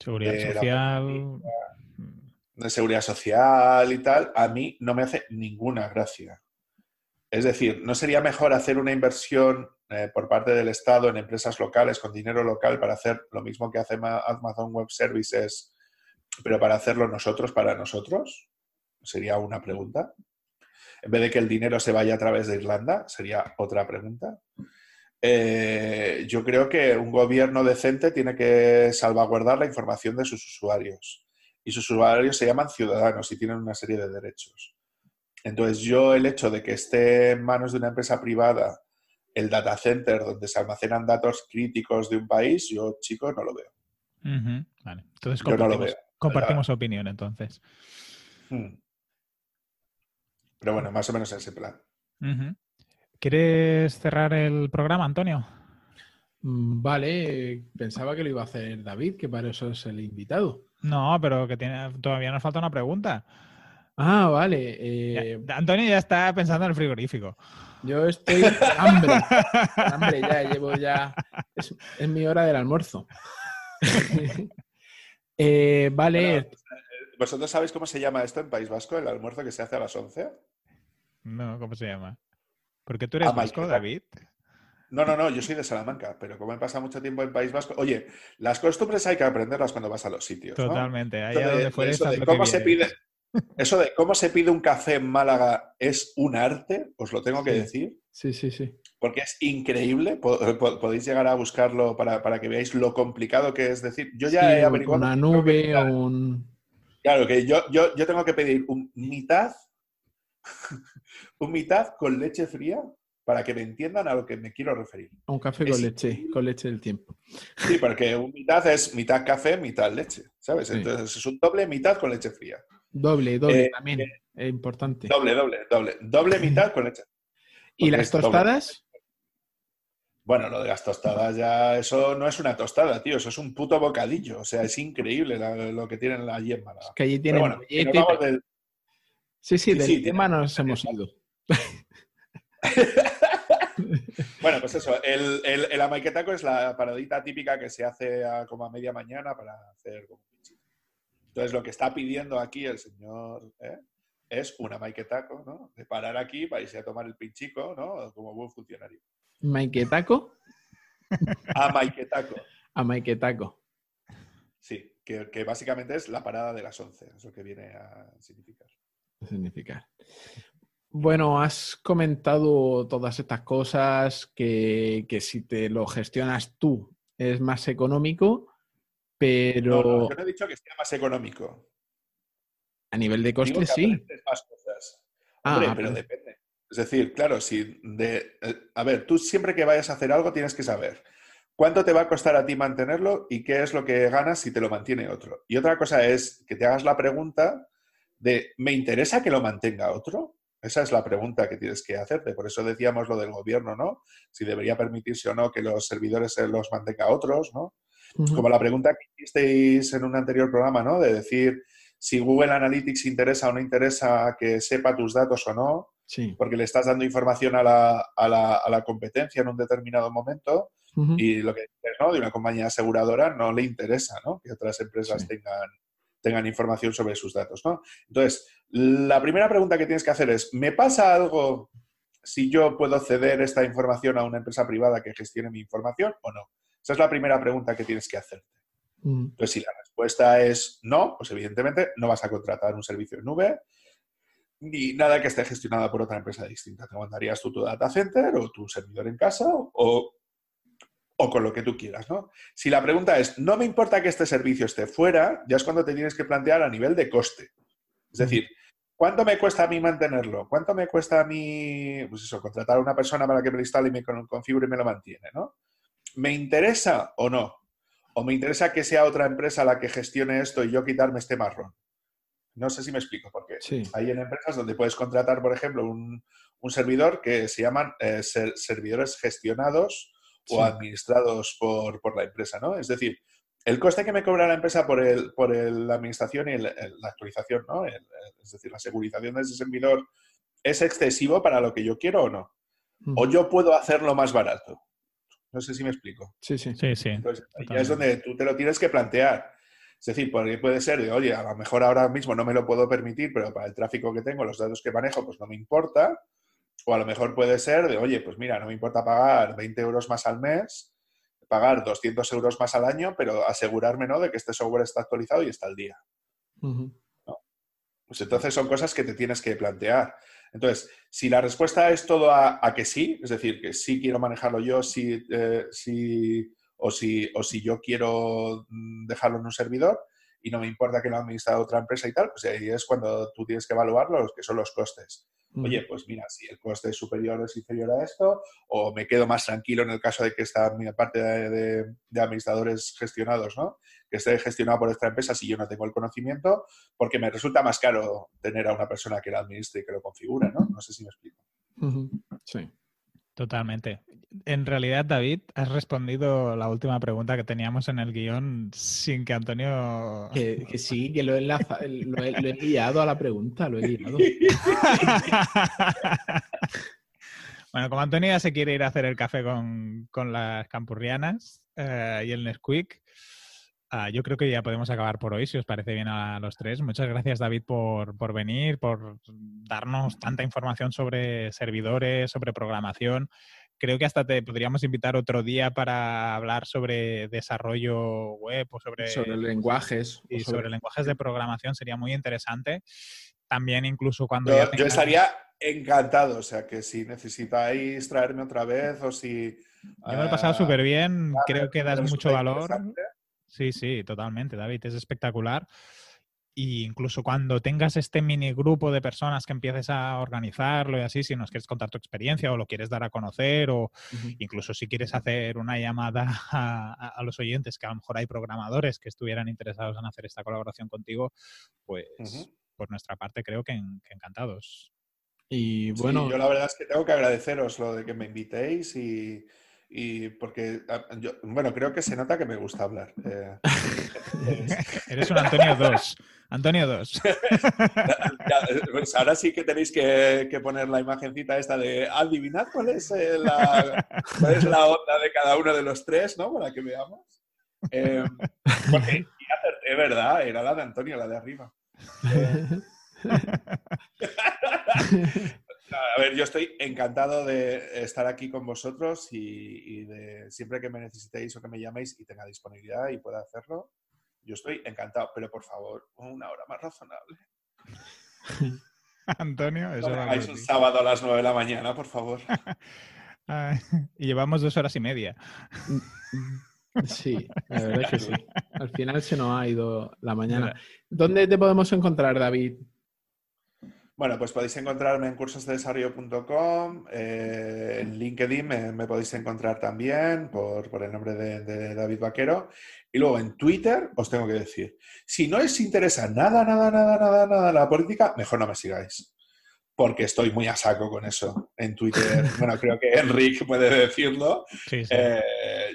Seguridad Social, de seguridad social y tal, a mí no me hace ninguna gracia. Es decir, ¿no sería mejor hacer una inversión eh, por parte del Estado en empresas locales con dinero local para hacer lo mismo que hace Amazon Web Services, pero para hacerlo nosotros para nosotros? Sería una pregunta. En vez de que el dinero se vaya a través de Irlanda, sería otra pregunta. Eh, yo creo que un gobierno decente tiene que salvaguardar la información de sus usuarios. Y sus usuarios se llaman ciudadanos y tienen una serie de derechos. Entonces, yo el hecho de que esté en manos de una empresa privada el data center donde se almacenan datos críticos de un país, yo, chicos, no lo veo. Vale, entonces compartimos, opinión entonces. Hmm. Pero bueno, más o menos ese plan. ¿Quieres cerrar el programa, Antonio? Mm, vale, pensaba que lo iba a hacer David, que para eso es el invitado. No, pero que tiene, todavía nos falta una pregunta. Ah, vale. Eh, Antonio ya está pensando en el frigorífico. Yo estoy hambre. hambre ya, llevo ya. Es, mi hora del almuerzo. Eh, vale. ¿Vosotros sabéis cómo se llama esto en País Vasco, el almuerzo que se hace a las 11? No, ¿cómo se llama? ¿Por qué tú eres vasco, David? No, no, no, yo soy de Salamanca, pero como he pasado mucho tiempo en País Vasco, oye, las costumbres hay que aprenderlas cuando vas a los sitios. Totalmente, ahí donde fueres. Eso de cómo se pide, eso de cómo se pide un café en Málaga es un arte, os lo tengo que decir. Sí, sí, sí. Porque es increíble, podéis llegar a buscarlo para, que veáis lo complicado que es decir. Yo ya he averiguado. Una nube o un. Claro, que yo, yo, yo tengo que pedir un mitad, un mitad con leche fría para que me entiendan a lo que me quiero referir. Un café con leche, con leche del tiempo. Sí, porque un mitad es mitad café, mitad leche, ¿sabes? Entonces es un doble mitad con leche fría. Doble, doble eh, también, eh, es importante. Doble, doble, doble. Doble mitad con leche. ¿Y las tostadas? Bueno, lo de las tostadas ya, eso no es una tostada, tío, eso es un puto bocadillo. O sea, es increíble lo que tienen allí en Málaga. Es que allí tienen bueno, Sí, sí, del tema nos hemos ido. bueno, pues eso, el, el, el es la paradita típica que se hace a, como a media mañana para hacer como. Entonces, lo que está pidiendo aquí el señor ¿eh? es un amaiquetaco, ¿no? De parar aquí para irse a tomar el pinchico, ¿no? Como buen funcionario. ¿Maiquetaco? Amaiquetaco. Amaiquetaco. Sí, que, que, básicamente es la parada de las 11, eso que viene a significar. A significar. Bueno, has comentado todas estas cosas que, si te lo gestionas tú es más económico, pero... No, yo no he dicho que sea más económico. A nivel de coste, sí. Ah, pero depende. Es decir, claro, si de... Eh, a ver, tú siempre que vayas a hacer algo tienes que saber cuánto te va a costar a ti mantenerlo y qué es lo que ganas si te lo mantiene otro. Y otra cosa es que te hagas la pregunta de, ¿me interesa que lo mantenga otro? Esa es la pregunta que tienes que hacerte. Por eso decíamos lo del gobierno, ¿no? Si debería permitirse o no que los servidores se los mantenga otros, ¿no? Como la pregunta que hicisteis en un anterior programa, ¿no? De decir si Google Analytics interesa o no interesa que sepa tus datos o no, sí. porque le estás dando información a la, a, la, a la, competencia en un determinado momento y lo que dices, ¿no? De una compañía aseguradora no le interesa, ¿no? Que otras empresas tengan tengan información sobre sus datos. ¿no? Entonces, la primera pregunta que tienes que hacer es, ¿me pasa algo si yo puedo ceder esta información a una empresa privada que gestione mi información o no? Esa es la primera pregunta que tienes que hacerte. Mm. Entonces, si la respuesta es no, pues evidentemente no vas a contratar un servicio en nube ni nada que esté gestionado por otra empresa distinta. Te mandarías tú tu data center o tu servidor en casa o o con lo que tú quieras, ¿no? Si la pregunta es, no me importa que este servicio esté fuera, ya es cuando te tienes que plantear a nivel de coste. Es decir, ¿cuánto me cuesta a mí mantenerlo? ¿Cuánto me cuesta a mí, pues eso, contratar a una persona para que me lo instale y me configure y me lo mantiene, ¿no? ¿Me interesa o no? ¿O me interesa que sea otra empresa la que gestione esto y yo quitarme este marrón? No sé si me explico, porque hay en empresas donde puedes contratar, por ejemplo, un, servidor que se llaman eh, servidores gestionados o administrados por, la empresa, ¿no? Es decir, el coste que me cobra la empresa por, el, por la administración y la actualización, ¿no? es decir, la segurización de ese servidor es excesivo para lo que yo quiero o no. O yo puedo hacerlo más barato. No sé si me explico. Sí, sí. Sí, sí. Entonces, ahí es donde tú te lo tienes que plantear. Es decir, porque puede ser de, oye, a lo mejor ahora mismo no me lo puedo permitir, pero para el tráfico que tengo, los datos que manejo, pues no me importa. O a lo mejor puede ser de, oye, pues mira, no me importa pagar 20 euros más al mes, pagar 200 euros más al año, pero asegurarme ¿no? de que este software está actualizado y está al día. Pues entonces son cosas que te tienes que plantear. Entonces, si la respuesta es todo a, que sí, es decir, que sí quiero manejarlo yo, sí, eh, sí, o, si, o si yo quiero mm, dejarlo en un servidor y no me importa que lo administre otra empresa y tal, pues ahí es cuando tú tienes que evaluar los que son los costes. Oye, pues mira, si el coste es superior o es inferior a esto, o me quedo más tranquilo en el caso de que esta parte de, administradores gestionados, ¿no? Que esté gestionado por esta empresa si yo no tengo el conocimiento, porque me resulta más caro tener a una persona que lo administre y que lo configure, ¿no? No sé si me explico. Sí. Totalmente. En realidad, David, has respondido la última pregunta que teníamos en el guion sin que Antonio... Que, sí, que lo he, enlaza, lo, he, guiado a la pregunta, lo he guiado. bueno, como Antonio ya se quiere ir a hacer el café con, las campurrianas eh, y el Nesquik, Ah, yo creo que ya podemos acabar por hoy, si os parece bien a los tres. Muchas gracias, David, por, venir, por darnos tanta información sobre servidores, sobre programación, creo que hasta te podríamos invitar otro día para hablar sobre desarrollo web o sobre, sobre lenguajes. Y sobre... lenguajes de programación sería muy interesante. También incluso cuando... Yo, yo estaría encantado, o sea que si necesitáis traerme otra vez o si... Yo me he pasado ah, súper bien, creo que das mucho valor. Sí, sí, totalmente, David, es espectacular. Y incluso cuando tengas este mini grupo de personas que empieces a organizarlo y así, si nos quieres contar tu experiencia o lo quieres dar a conocer, o incluso si quieres hacer una llamada a, los oyentes, que a lo mejor hay programadores que estuvieran interesados en hacer esta colaboración contigo, pues por nuestra parte creo que, encantados. Y bueno. yo la verdad es que tengo que agradeceros lo de que me invitéis y y porque, ah, bueno, creo que se nota que me gusta hablar. Eh. Eres un Antonio 2. Antonio 2. pues ahora sí que tenéis que, poner la imagencita esta de adivinad cuál es, eh, la, cuál es la onda de cada uno de los tres, ¿no? Para que veamos. Eh, porque, es verdad, era la de Antonio, la de arriba. A ver, yo estoy encantado de estar aquí con vosotros y, de siempre que me necesitéis o que me llaméis y tenga disponibilidad y pueda hacerlo, yo estoy encantado, pero por favor, una hora más razonable. Antonio, eso no un sábado a las nueve de la mañana, por favor. y llevamos dos horas y media. Sí, la verdad que sí. Al final se nos ha ido la mañana. ¿Dónde te podemos encontrar, David? Bueno, pues podéis encontrarme en cursosdedesarrollo.com, eh, en LinkedIn me, podéis encontrar también por, el nombre de, David Vaquero. Y luego en Twitter os tengo que decir, si no os interesa nada, nada, nada, nada, nada la política, mejor no me sigáis. Porque estoy muy a saco con eso en Twitter. bueno, creo que Enrique puede decirlo. Eh,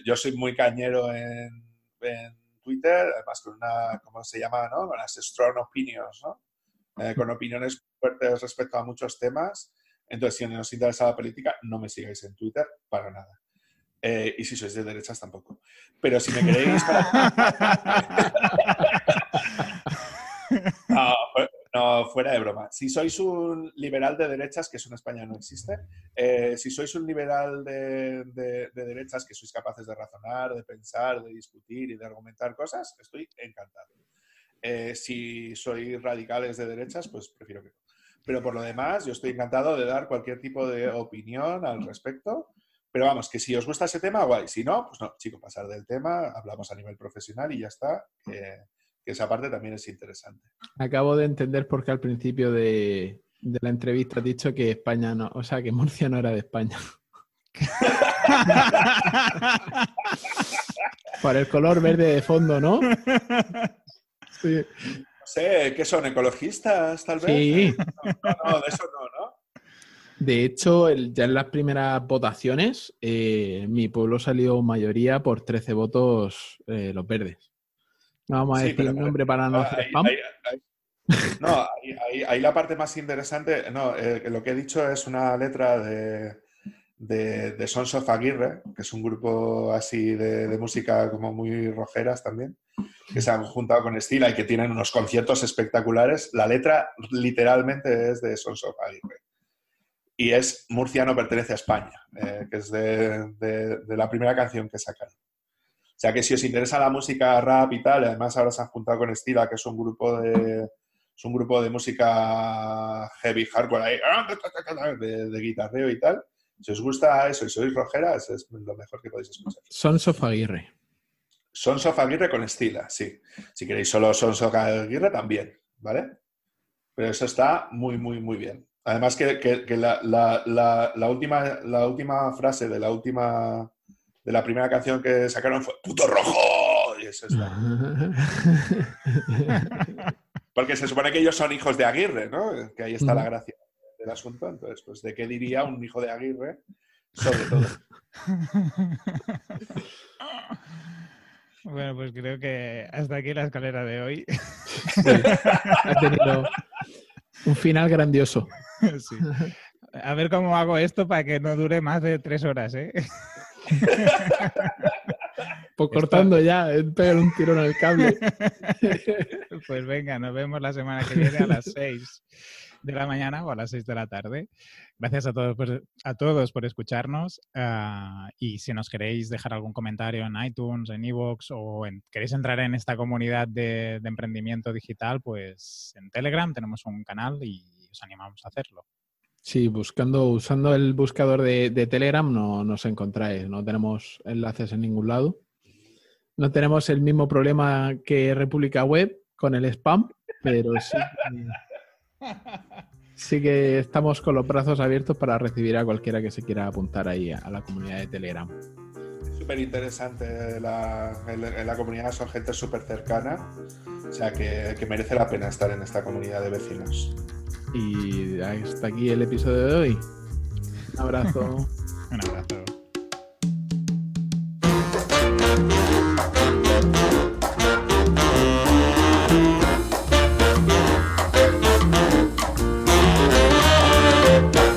yo soy muy cañero en, en, Twitter, además con una, ¿cómo se llama? No? Con las strong opinions, ¿no? Eh, con opiniones fuertes respecto a muchos temas. Entonces, si no os interesa la política, no me sigáis en Twitter para nada. Eh, y si sois de derechas, tampoco. Pero si me queréis no, fuera de broma. Si sois un liberal de derechas, que eso en España no existe, eh, si sois un liberal de, de, derechas que sois capaces de razonar, de pensar, de discutir y de argumentar cosas, estoy encantado. Eh, si sois radicales de derechas, pues prefiero que no. Pero por lo demás, yo estoy encantado de dar cualquier tipo de opinión al respecto. Pero vamos, que si os gusta ese tema, guay. Si no, pues no, chico, pasar del tema, hablamos a nivel profesional y ya está. que esa parte también es interesante. Acabo de entender por qué al principio de, de la entrevista has dicho que España no, o sea, que Murcia no era de España. Por el color verde de fondo, ¿no? No sé, ¿qué son? ¿Ecologistas, tal vez? Sí. No, no, de eso no, ¿no? De hecho, ya en las primeras votaciones, eh, mi pueblo salió mayoría por 13 votos eh, los verdes. No vamos a decir el nombre para no hacer spam. no, ahí, la parte más interesante, no, eh, lo que he dicho es una letra de, de, Sons of Aguirre, que es un grupo así de, música como muy rojeras también, que se han juntado con Estila y que tienen unos conciertos espectaculares. La letra literalmente es de Sons of Aguirre. Y es Murciano pertenece a España, eh, que es de, la primera canción que sacaron. O sea que si os interesa la música rap y tal, además ahora se han juntado con Estila, que es un grupo de, es un grupo de música heavy hardcore de, de guitarreo y tal, si os gusta eso y sois rojeras, es lo mejor que podéis escuchar. Sons of Aguirre. Sons of Aguirre con Estila, sí. Si queréis solo Sons of Aguirre, también, ¿vale? Pero eso está muy, muy, muy bien. Además que, la, última, la última frase de la última de la primera canción que sacaron fue ¡Puto rojo! Y eso está. Porque se supone que ellos son hijos de Aguirre, ¿no? Que ahí está la gracia el asunto. Entonces, pues, ¿de qué diría un hijo de Aguirre sobre todo? Bueno, pues creo que hasta aquí la escalera de hoy. ha tenido un final grandioso. A ver cómo hago esto para que no dure más de tres horas, ¿eh? Pues cortando ya, pegar un tirón al cable. Pues venga, nos vemos la semana que viene a las seis. De la mañana o a las 6 de la tarde. Gracias a todos por, a todos por escucharnos. Ah, y si nos queréis dejar algún comentario en iTunes, en Evox o queréis entrar en esta comunidad de, emprendimiento digital, pues en Telegram tenemos un canal y os animamos a hacerlo. Sí, buscando, usando el buscador de, de Telegram no nos encontráis, no tenemos enlaces en ningún lado. No tenemos el mismo problema que República Web con el spam, pero sí. Sí que estamos con los brazos abiertos para recibir a cualquiera que se quiera apuntar ahí a, la comunidad de Telegram. Súper interesante, la, en la comunidad son gente súper cercana, o sea que, que merece la pena estar en esta comunidad de vecinos. Y hasta aquí el episodio de hoy. Un abrazo. Un abrazo.